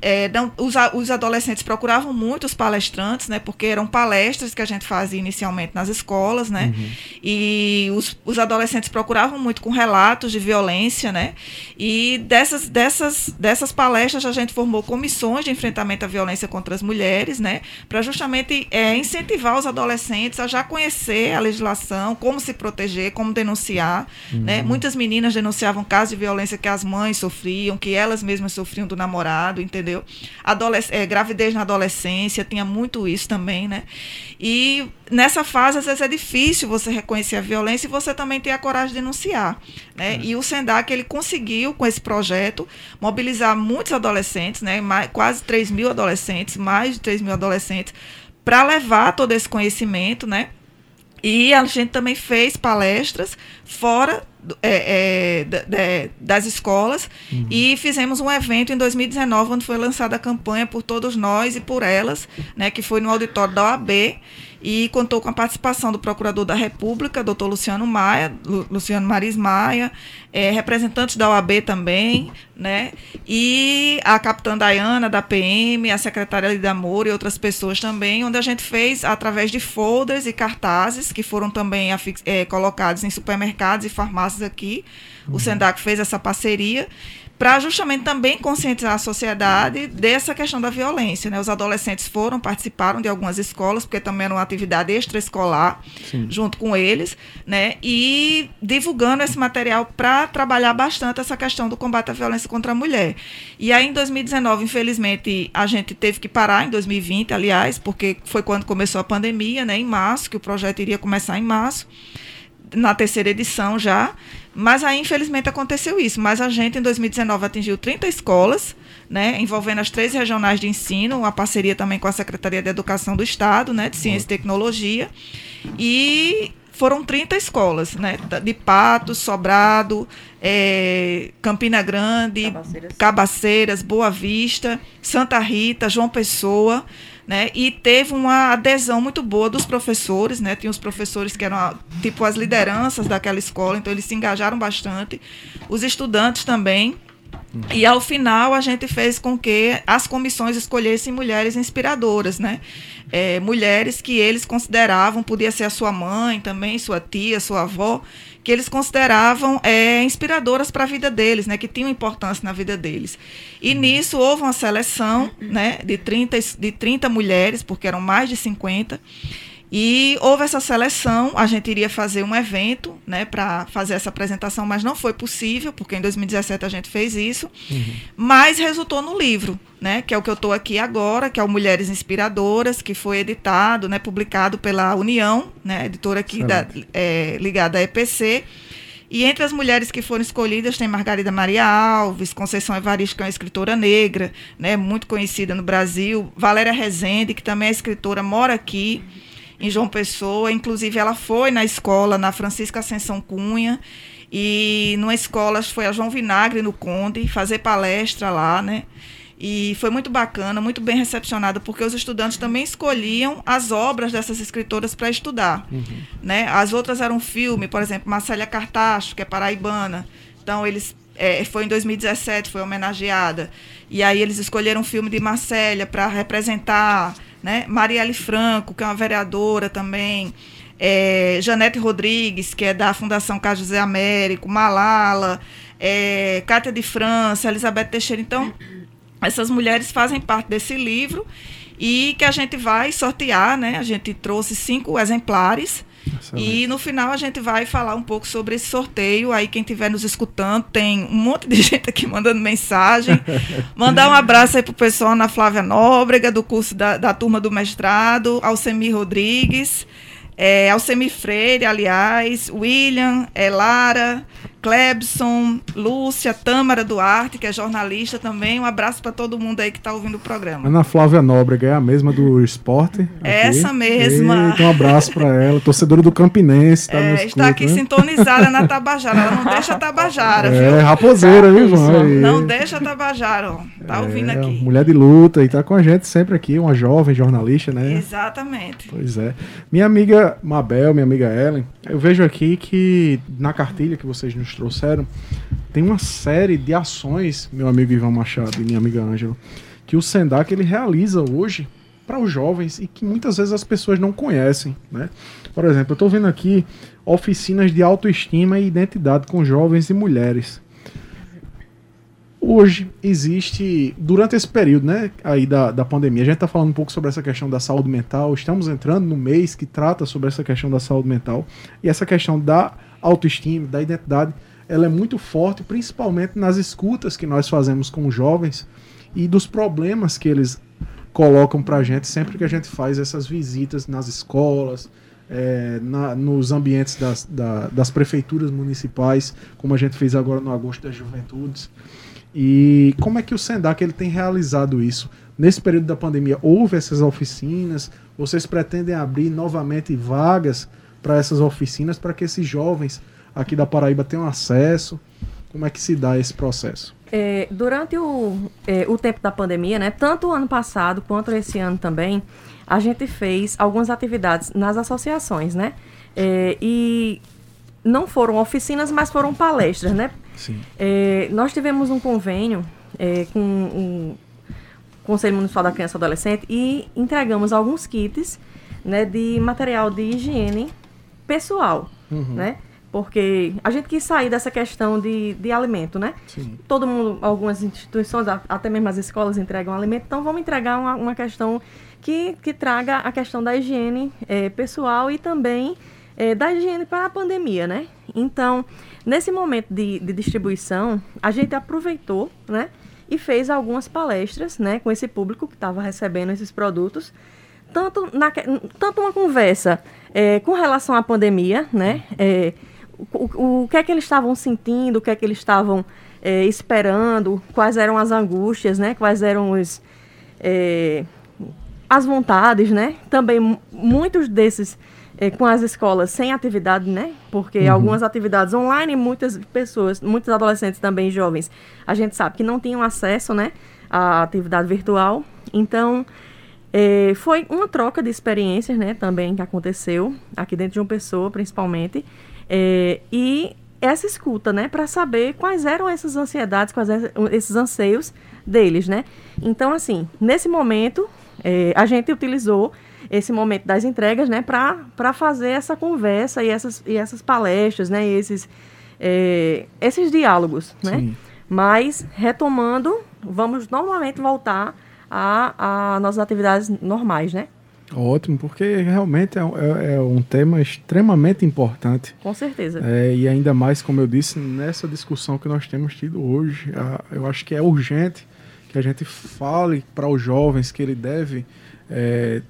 É, não- os, os adolescentes procuravam muito os palestrantes, né? Porque eram palestras que a gente fazia inicialmente nas escolas, né? E os, os adolescentes procuravam muito com relatos de violência, né? E dessas, dessas, dessas palestras a gente formou comissões de enfrentamento à violência contra as mulheres, né? Para justamente é, incentivar os adolescentes a já conhecer a legislação, como se proteger, como denunciar, né? Muitas meninas denunciavam casos de violência que as mães sofriam, que elas mesmas sofriam do namorado, entendeu? Adolesc é, gravidez na adolescência, tinha muito isso também, né? E nessa fase, às vezes, é difícil você reconhecer a violência e você também ter a coragem de denunciar. Né? E o SENDAC, ele conseguiu, com esse projeto, mobilizar muitos adolescentes, né? mais, quase 3 mil adolescentes, mais de 3 mil adolescentes, para levar todo esse conhecimento, né? E a gente também fez palestras fora é, é, da- das escolas. E fizemos um evento em 2019, onde foi lançada a campanha por todos nós e por elas, né, que foi no auditório da OAB e contou com a participação do Procurador da República, doutor Luciano Maia, Lu- Luciano Maris Maia, é, representantes da OAB também, né, e a capitã Dayana da PM, a secretária Lida Moura e outras pessoas também, onde a gente fez através de folders e cartazes que foram também eh, colocados em supermercados e farmácias aqui. O Sendac fez essa parceria para justamente também conscientizar a sociedade dessa questão da violência. Né? Os adolescentes foram, participaram de algumas escolas, porque também era uma atividade extraescolar, Sim. junto com eles, né? e divulgando esse material para trabalhar bastante essa questão do combate à violência contra a mulher. E aí, em 2019, infelizmente, a gente teve que parar, em 2020, aliás, porque foi quando começou a pandemia, né? em março, que o projeto iria começar em março na terceira edição já. Mas aí, infelizmente, aconteceu isso. Mas a gente, em 2019, atingiu 30 escolas, né, envolvendo as três regionais de ensino, uma parceria também com a Secretaria de Educação do Estado, né, de Ciência e Tecnologia. E foram 30 escolas, né, de Patos, Sobrado, eh, Campina Grande, Cabaceiras. Cabaceiras, Boa Vista, Santa Rita, João Pessoa, né? E teve uma adesão muito boa dos professores, né? Tinha os professores que eram tipo as lideranças daquela escola, então eles se engajaram bastante. Os estudantes também. E ao final a gente fez com que as comissões escolhessem mulheres inspiradoras, né? É, mulheres que eles consideravam, podia ser a sua mãe também, sua tia, sua avó, que eles consideravam é, inspiradoras para a vida deles, né? Que tinham importância na vida deles. E nisso houve uma seleção, né? De 30, es- de 30 mulheres, porque eram mais de 50. E houve essa seleção, a gente iria fazer um evento né, para fazer essa apresentação, mas não foi possível, porque em 2017 a gente fez isso. Uhum. Mas resultou no livro, né, que é o que eu estou aqui agora, que é o Mulheres Inspiradoras, que foi editado, né, publicado pela União, né, editora aqui da, é, ligada à EPC. E entre as mulheres que foram escolhidas tem Margarida Maria Alves, Conceição Evaristo, que é uma escritora negra, né, muito conhecida no Brasil, Valéria Rezende, que também é escritora, mora aqui em João Pessoa. Inclusive, ela foi na escola, na Francisca Ascensão Cunha, e numa escola, foi a João Vinagre, no Conde, fazer palestra lá, né? E foi muito bacana, muito bem recepcionada, porque os estudantes também escolhiam as obras dessas escritoras para estudar. Uhum. Né? As outras eram filme, por exemplo, Marcélia Cartacho, que é paraibana. Então, eles é, foi em 2017, foi homenageada. E aí eles escolheram um filme de Marcélia para representar né? Marielle Franco, que é uma vereadora também, é, Janete Rodrigues, que é da Fundação Carlos José Américo, Malala, é, Cátia de França, Elizabeth Teixeira. Então, essas mulheres fazem parte desse livro e que a gente vai sortear, né? A gente trouxe cinco exemplares Excelente. E no final a gente vai falar um pouco sobre esse sorteio. Aí quem estiver nos escutando, tem um monte de [laughs] gente aqui mandando mensagem. [laughs] Mandar um abraço aí pro pessoal Ana Flávia Nóbrega, do curso da, da turma do mestrado, Alcemir Rodrigues, é, Alcemir Freire, aliás, William, é, Lara, Clebson, Lúcia, Tâmara Duarte, que é jornalista também. Um abraço para todo mundo aí que está ouvindo o programa. Ana Flávia Nóbrega é a mesma do esporte? Essa mesma. Eita, um abraço para ela, torcedora do Campinense. Tá é, está escuta, aqui né? sintonizada na Tabajara. Ela não [laughs] deixa a Tabajara, é, viu? É, raposeira, viu, Ivan? Não deixa a Tabajara, ó. Tá é, ouvindo aqui. Mulher de luta e tá com a gente sempre aqui, uma jovem jornalista, né? Exatamente. Pois é. Minha amiga Mabel, minha amiga Ellen, eu vejo aqui que na cartilha que vocês nos trouxeram, tem uma série de ações, meu amigo Ivan Machado e minha amiga Ângela, que o Sendac ele realiza hoje para os jovens e que muitas vezes as pessoas não conhecem, né? Por exemplo, eu estou vendo aqui oficinas de autoestima e identidade com jovens e mulheres. Hoje existe, durante esse período né, aí da, da pandemia, a gente está falando um pouco sobre essa questão da saúde mental, estamos entrando no mês que trata sobre essa questão da saúde mental e essa questão da autoestima, da identidade, ela é muito forte, principalmente nas escutas que nós fazemos com os jovens e dos problemas que eles colocam para a gente sempre que a gente faz essas visitas nas escolas, é, na, nos ambientes das, da, das prefeituras municipais, como a gente fez agora no Agosto das Juventudes. E como é que o Sendac ele tem realizado isso? Nesse período da pandemia, houve essas oficinas? Vocês pretendem abrir novamente vagas para essas oficinas para que esses jovens aqui da Paraíba tenham acesso? Como é que se dá esse processo? É, durante o, é, o tempo da pandemia, né, tanto o ano passado quanto esse ano também, a gente fez algumas atividades nas associações, né? É, e não foram oficinas, mas foram palestras, né? É, nós tivemos um convênio é, com o Conselho Municipal da Criança e Adolescente e entregamos alguns kits né, de material de higiene pessoal, uhum. né? Porque a gente quis sair dessa questão de, de alimento, né? Sim. Todo mundo, algumas instituições, até mesmo as escolas entregam alimento, então vamos entregar uma, uma questão que, que traga a questão da higiene é, pessoal e também é, da higiene para a pandemia, né? Então, nesse momento de, de distribuição, a gente aproveitou, né? E fez algumas palestras, né? Com esse público que estava recebendo esses produtos. Tanto, na, tanto uma conversa é, com relação à pandemia, né? É, o, o, o, que é que eles estavam sentindo, o que é que eles estavam é, esperando, quais eram as angústias, né? Quais eram os, é, as vontades, né? Também muitos desses é, com as escolas sem atividade, né? Porque uhum. algumas atividades online, muitas pessoas, muitos adolescentes também jovens, a gente sabe que não tinham acesso, né, à atividade virtual. Então, é, foi uma troca de experiências, né, também que aconteceu aqui dentro de uma pessoa, principalmente, é, e essa escuta, né, para saber quais eram essas ansiedades, quais eram esses anseios deles, né. Então, assim, nesse momento, é, a gente utilizou esse momento das entregas, né, para fazer essa conversa e essas, e essas palestras, né, e esses, é, esses diálogos, né? Sim. Mas, retomando, vamos novamente voltar a, a nossas atividades normais, né? Ótimo, porque realmente é, é, é um tema extremamente importante. Com certeza. É, e ainda mais, como eu disse, nessa discussão que nós temos tido hoje, a, eu acho que é urgente que a gente fale para os jovens que ele deve é,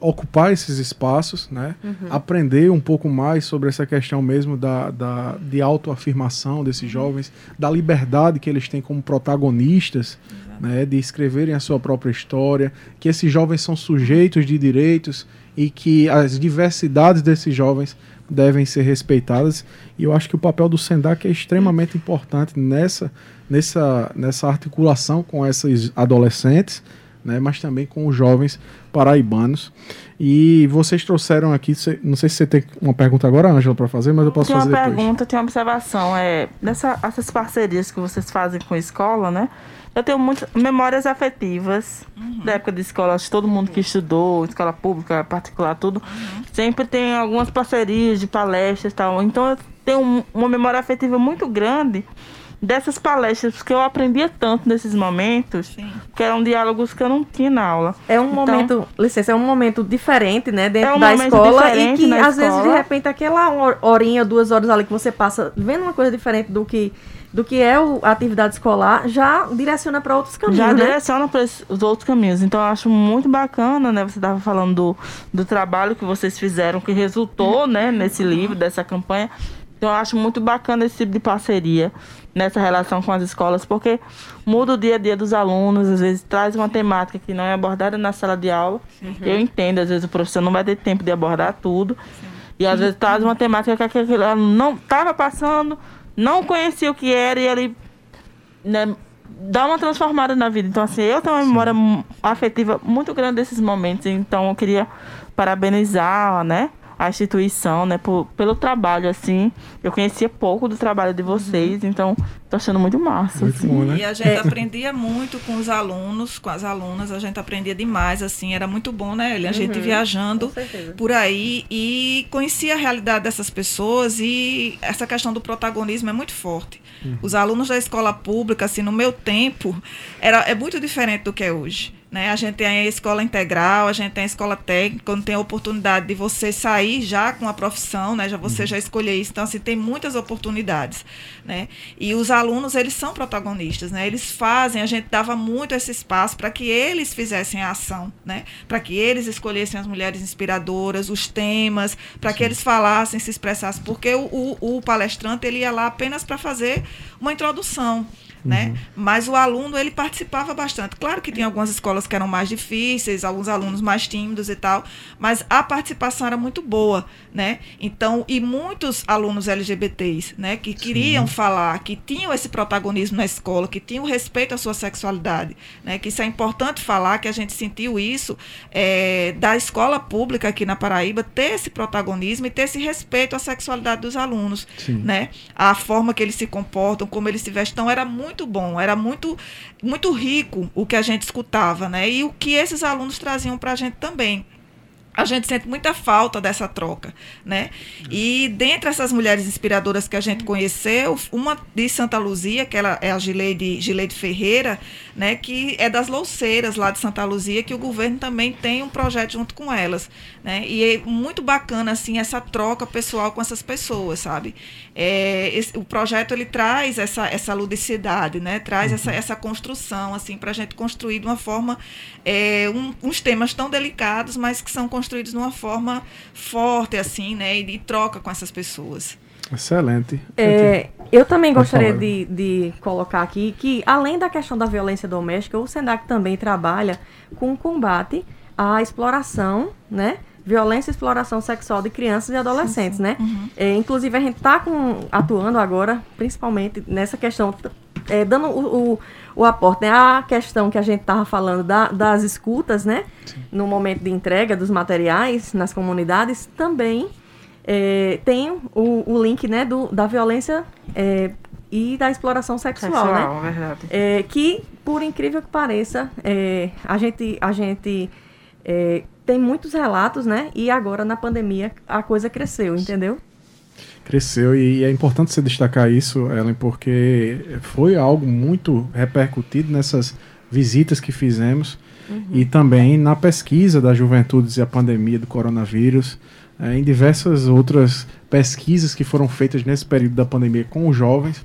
ocupar esses espaços, né? Uhum. aprender um pouco mais sobre essa questão mesmo da, da, de autoafirmação desses uhum. jovens, da liberdade que eles têm como protagonistas, né? de escreverem a sua própria história, que esses jovens são sujeitos de direitos e que as diversidades desses jovens devem ser respeitadas. E eu acho que o papel do SENDAC é extremamente importante nessa, nessa, nessa articulação com esses adolescentes, né, mas também com os jovens paraibanos. E vocês trouxeram aqui, não sei se você tem uma pergunta agora, Ângela, para fazer, mas eu posso tem fazer depois. Tem uma pergunta, tem uma observação. É, nessa, essas parcerias que vocês fazem com a escola, né? Eu tenho muitas memórias afetivas uhum. da época de escola. Acho que todo mundo que estudou, escola pública, particular, tudo, uhum. sempre tem algumas parcerias de palestras e tal. Então eu tenho uma memória afetiva muito grande dessas palestras, porque eu aprendia tanto nesses momentos, Sim. que eram diálogos que eu não tinha na aula. É um então, momento, licença, é um momento diferente, né, dentro é um da escola e que às escola. vezes de repente aquela horinha, duas horas ali que você passa vendo uma coisa diferente do que do que é o, a atividade escolar, já direciona para outros caminhos. Já né? direciona para os outros caminhos. Então eu acho muito bacana, né? Você estava falando do, do trabalho que vocês fizeram, que resultou, né, nesse livro, dessa campanha. Então eu acho muito bacana esse tipo de parceria nessa relação com as escolas, porque muda o dia a dia dos alunos, às vezes traz uma temática que não é abordada na sala de aula. Uhum. Eu entendo, às vezes o professor não vai ter tempo de abordar tudo. Sim. E às vezes traz uma temática que aquele aluno não estava passando, não conhecia o que era e ele né, dá uma transformada na vida. Então, assim, eu tenho uma memória afetiva muito grande desses momentos. Então, eu queria parabenizar, né? A instituição, né, por, pelo trabalho, assim. Eu conhecia pouco do trabalho de vocês, uhum. então tô achando muito massa. Muito assim. bom, né? E a gente é. aprendia muito com os alunos, com as alunas, a gente aprendia demais, assim, era muito bom, né, Eli? A gente uhum. viajando por aí e conhecia a realidade dessas pessoas e essa questão do protagonismo é muito forte. Uhum. Os alunos da escola pública, assim, no meu tempo, era, é muito diferente do que é hoje. Né? A gente tem a escola integral, a gente tem a escola técnica, quando tem a oportunidade de você sair já com a profissão, né? já você uhum. já escolher isso. Então, assim, tem muitas oportunidades. Né? E os alunos, eles são protagonistas, né? Eles fazem, a gente dava muito esse espaço para que eles fizessem a ação, né? Para que eles escolhessem as mulheres inspiradoras, os temas, para que eles falassem, se expressassem, porque o, o, o palestrante ele ia lá apenas para fazer uma introdução né? Uhum. Mas o aluno, ele participava bastante. Claro que tinha algumas escolas que eram mais difíceis, alguns alunos mais tímidos e tal, mas a participação era muito boa, né? Então, e muitos alunos LGBTs, né, que queriam Sim. falar, que tinham esse protagonismo na escola, que tinham respeito à sua sexualidade, né? Que isso é importante falar, que a gente sentiu isso é, da escola pública aqui na Paraíba, ter esse protagonismo e ter esse respeito à sexualidade dos alunos, Sim. né? A forma que eles se comportam, como eles se vestem, então era muito muito bom, era muito, muito rico o que a gente escutava, né? E o que esses alunos traziam para a gente também a gente sente muita falta dessa troca, né? E dentre essas mulheres inspiradoras que a gente conheceu, uma de Santa Luzia, que ela é a Gileide, Gileide Ferreira, né? Que é das louceiras lá de Santa Luzia, que o governo também tem um projeto junto com elas, né? E é muito bacana, assim, essa troca pessoal com essas pessoas, sabe? É, esse, o projeto, ele traz essa, essa ludicidade, né? Traz uhum. essa, essa construção, assim, para a gente construir de uma forma, é, um, uns temas tão delicados, mas que são construídos de uma forma forte, assim, né? E de troca com essas pessoas. Excelente. É, eu também gostaria de, de colocar aqui que, além da questão da violência doméstica, o SENAC também trabalha com combate à exploração, né? Violência e exploração sexual de crianças e adolescentes, sim, sim. né? Uhum. É, inclusive, a gente está atuando agora, principalmente nessa questão, é, dando o, o o aporte, né? A questão que a gente estava falando da, das escutas, né? Sim. No momento de entrega dos materiais nas comunidades, também é, tem o, o, link, né, do, da violência é, e da exploração sexual, né? sexual né? Verdade. É, que, por incrível que pareça, é, a gente, a gente é, tem muitos relatos, né? E agora, na pandemia, a coisa cresceu, entendeu? cresceu e é importante você destacar isso, Ellen, porque foi algo muito repercutido nessas visitas que fizemos uhum. e também na pesquisa das juventudes e a pandemia do coronavírus, é, em diversas outras pesquisas que foram feitas nesse período da pandemia com os jovens.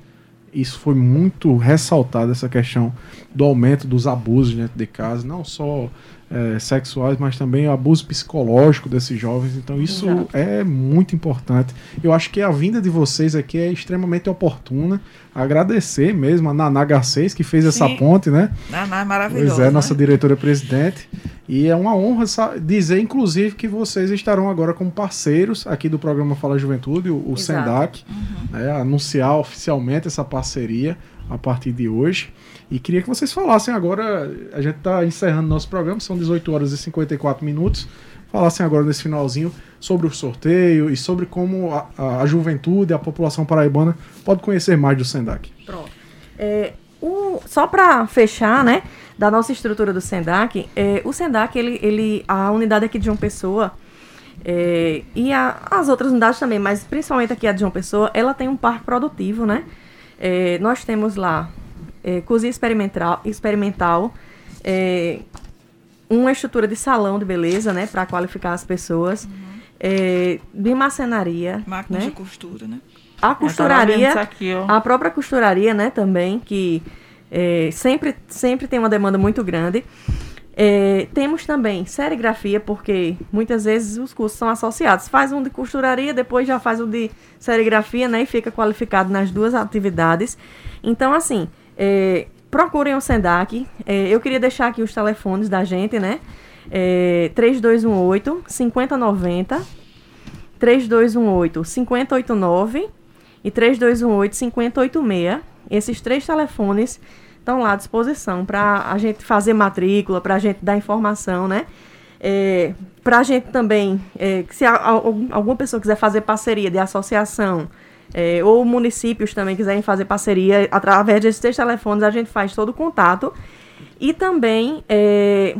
Isso foi muito ressaltado, essa questão do aumento dos abusos dentro de casa, não só é, sexuais, mas também o abuso psicológico desses jovens. Então isso Exato. é muito importante. Eu acho que a vinda de vocês aqui é extremamente oportuna. Agradecer mesmo a Naná Garcês, que fez Sim. essa ponte, né? Naná é maravilhosa. Pois é, nossa né? diretora-presidente. E é uma honra dizer, inclusive, que vocês estarão agora como parceiros aqui do programa Fala Juventude, o, o SENDAC, uhum. né, anunciar oficialmente essa parceria a partir de hoje. E queria que vocês falassem agora, a gente está encerrando nosso programa, são 18 horas e 54 minutos. Falassem agora nesse finalzinho sobre o sorteio e sobre como a, a, a juventude, a população paraibana pode conhecer mais do SENDAC. Pronto. É, o, só para fechar, né, da nossa estrutura do SENDAC, é, o SENDAC, ele, ele, a unidade aqui de João Pessoa, é, e a, as outras unidades também, mas principalmente aqui a de João Pessoa, ela tem um parque produtivo, né? É, nós temos lá é, cozinha experimental, experimental é, uma estrutura de salão de beleza, né, para qualificar as pessoas, uhum. é, de marcenaria, máquina né? de costura, né? A costuraria, aqui, a própria costuraria, né, também que é, sempre sempre tem uma demanda muito grande. É, temos também serigrafia, porque muitas vezes os cursos são associados. Faz um de costuraria, depois já faz o de serigrafia, né? E fica qualificado nas duas atividades. Então, assim, é, procurem o Sendac. É, eu queria deixar aqui os telefones da gente, né? É, 3218 5090, 3218 5089 e 3218 5086. Esses três telefones estão lá à disposição para a gente fazer matrícula, para a gente dar informação, né? É, para a gente também, é, se a, a, alguma pessoa quiser fazer parceria de associação, é, ou municípios também quiserem fazer parceria, através desses três telefones a gente faz todo o contato. E também, é,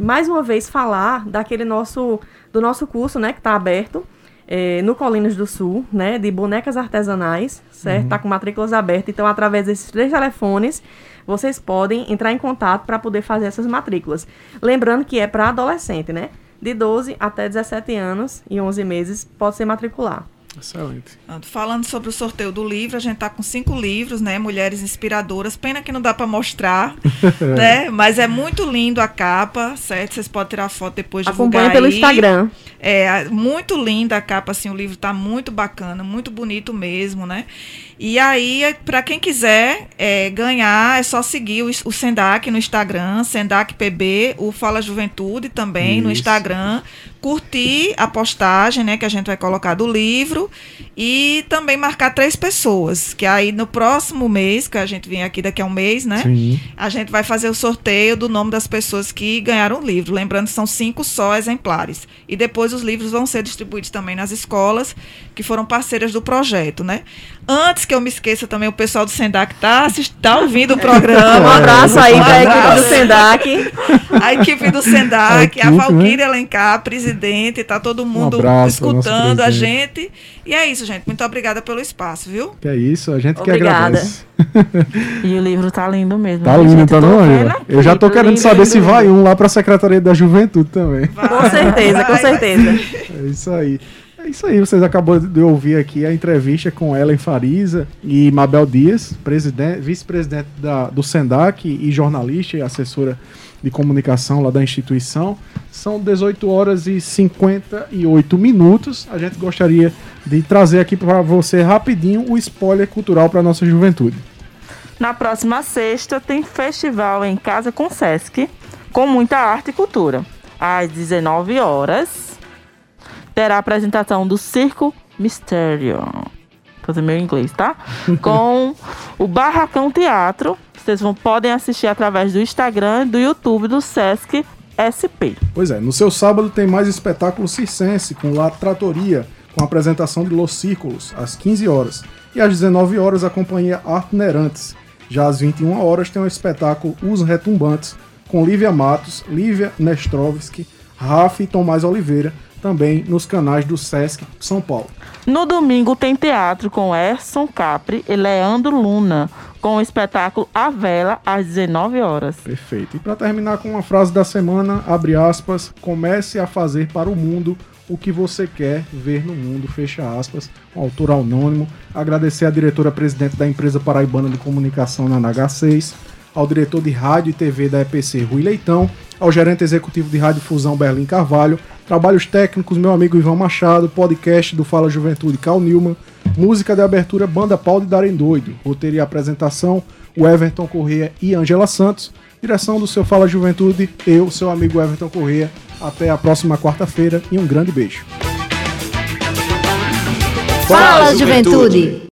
mais uma vez, falar daquele nosso, do nosso curso, né, que está aberto, é, no Colinas do Sul, né, de bonecas artesanais, certo? Está uhum. com matrículas abertas. Então, através desses três telefones, vocês podem entrar em contato para poder fazer essas matrículas. Lembrando que é para adolescente, né? De 12 até 17 anos e 11 meses pode se matricular. Excelente. Falando sobre o sorteio do livro, a gente está com cinco livros, né? Mulheres inspiradoras. Pena que não dá para mostrar, [laughs] né? Mas é muito lindo a capa, certo? Vocês podem tirar foto depois de Acompanhe pelo aí. Instagram. É muito linda a capa, assim. O livro está muito bacana, muito bonito mesmo, né? E aí, para quem quiser é, ganhar, é só seguir o, o Sendac no Instagram, Sendac PB, o Fala Juventude também Isso. no Instagram curtir a postagem, né, que a gente vai colocar do livro e também marcar três pessoas, que aí no próximo mês, que a gente vem aqui daqui a um mês, né, Sim. a gente vai fazer o sorteio do nome das pessoas que ganharam o livro. Lembrando que são cinco só exemplares. E depois os livros vão ser distribuídos também nas escolas que foram parceiras do projeto, né? Antes que eu me esqueça também, o pessoal do Sendac tá, tá ouvindo o programa. [laughs] Um abraço aí para a equipe do Sendac. A equipe do Sendac, a, equipe, a Valquíria né? Alencar, presidente, tá todo mundo um abraço, escutando a gente. E é isso, gente. Muito obrigada pelo espaço, viu? Que é isso, a gente Obrigada. que agradece. [laughs] E o livro tá lindo mesmo. Tá lindo, tá não, Eu já tô querendo lindo, saber lindo, se vai um lá para a Secretaria da Juventude também. Vai, com certeza, vai, com certeza. É isso aí. É isso aí, vocês acabou de ouvir aqui a entrevista com Ellen Fariza e Mabel Dias, vice-presidente do SENDAC e jornalista e assessora de comunicação lá da instituição. São 18 horas e 58 minutos. A gente gostaria de trazer aqui para você rapidinho o spoiler cultural para nossa juventude. Na próxima sexta tem festival em Casa com Sesc, com muita arte e cultura. Às 19 horas, terá a apresentação do Circo Mistério. Vou fazer meu inglês, tá? [laughs] Com o Barracão Teatro. Vocês vão, podem assistir através do Instagram e do YouTube do Sesc SP. Pois é, no seu sábado tem mais espetáculo circense com La Tratoria, com a apresentação de Los Círculos, às 15 horas. E às 19 horas a companhia Arte Nerantes. Já às 21 horas tem o espetáculo Os Retumbantes, com Lívia Matos, Lívia Nestrovski, Rafa e Tomás Oliveira, também nos canais do Sesc São Paulo. No domingo tem teatro com Erson Capri e Leandro Luna, com o espetáculo A Vela, às 19 horas. Perfeito. E para terminar com uma frase da semana, abre aspas, comece a fazer para o mundo o que você quer ver no mundo, fecha aspas, um autor anônimo. Agradecer à diretora-presidente da empresa paraibana de comunicação na NH6, ao diretor de rádio e TV da EPC, Rui Leitão, ao gerente executivo de Rádio Fusão, Berlim Carvalho, trabalhos técnicos, meu amigo Ivan Machado, podcast do Fala Juventude, Cal Nilman, música de abertura, Banda Pau de Darem Doido, roteiro e apresentação, o Everton Corrêa e Angela Santos, direção do seu Fala Juventude, eu, seu amigo Everton Corrêa. Até a próxima quarta-feira e um grande beijo. Fala, Juventude.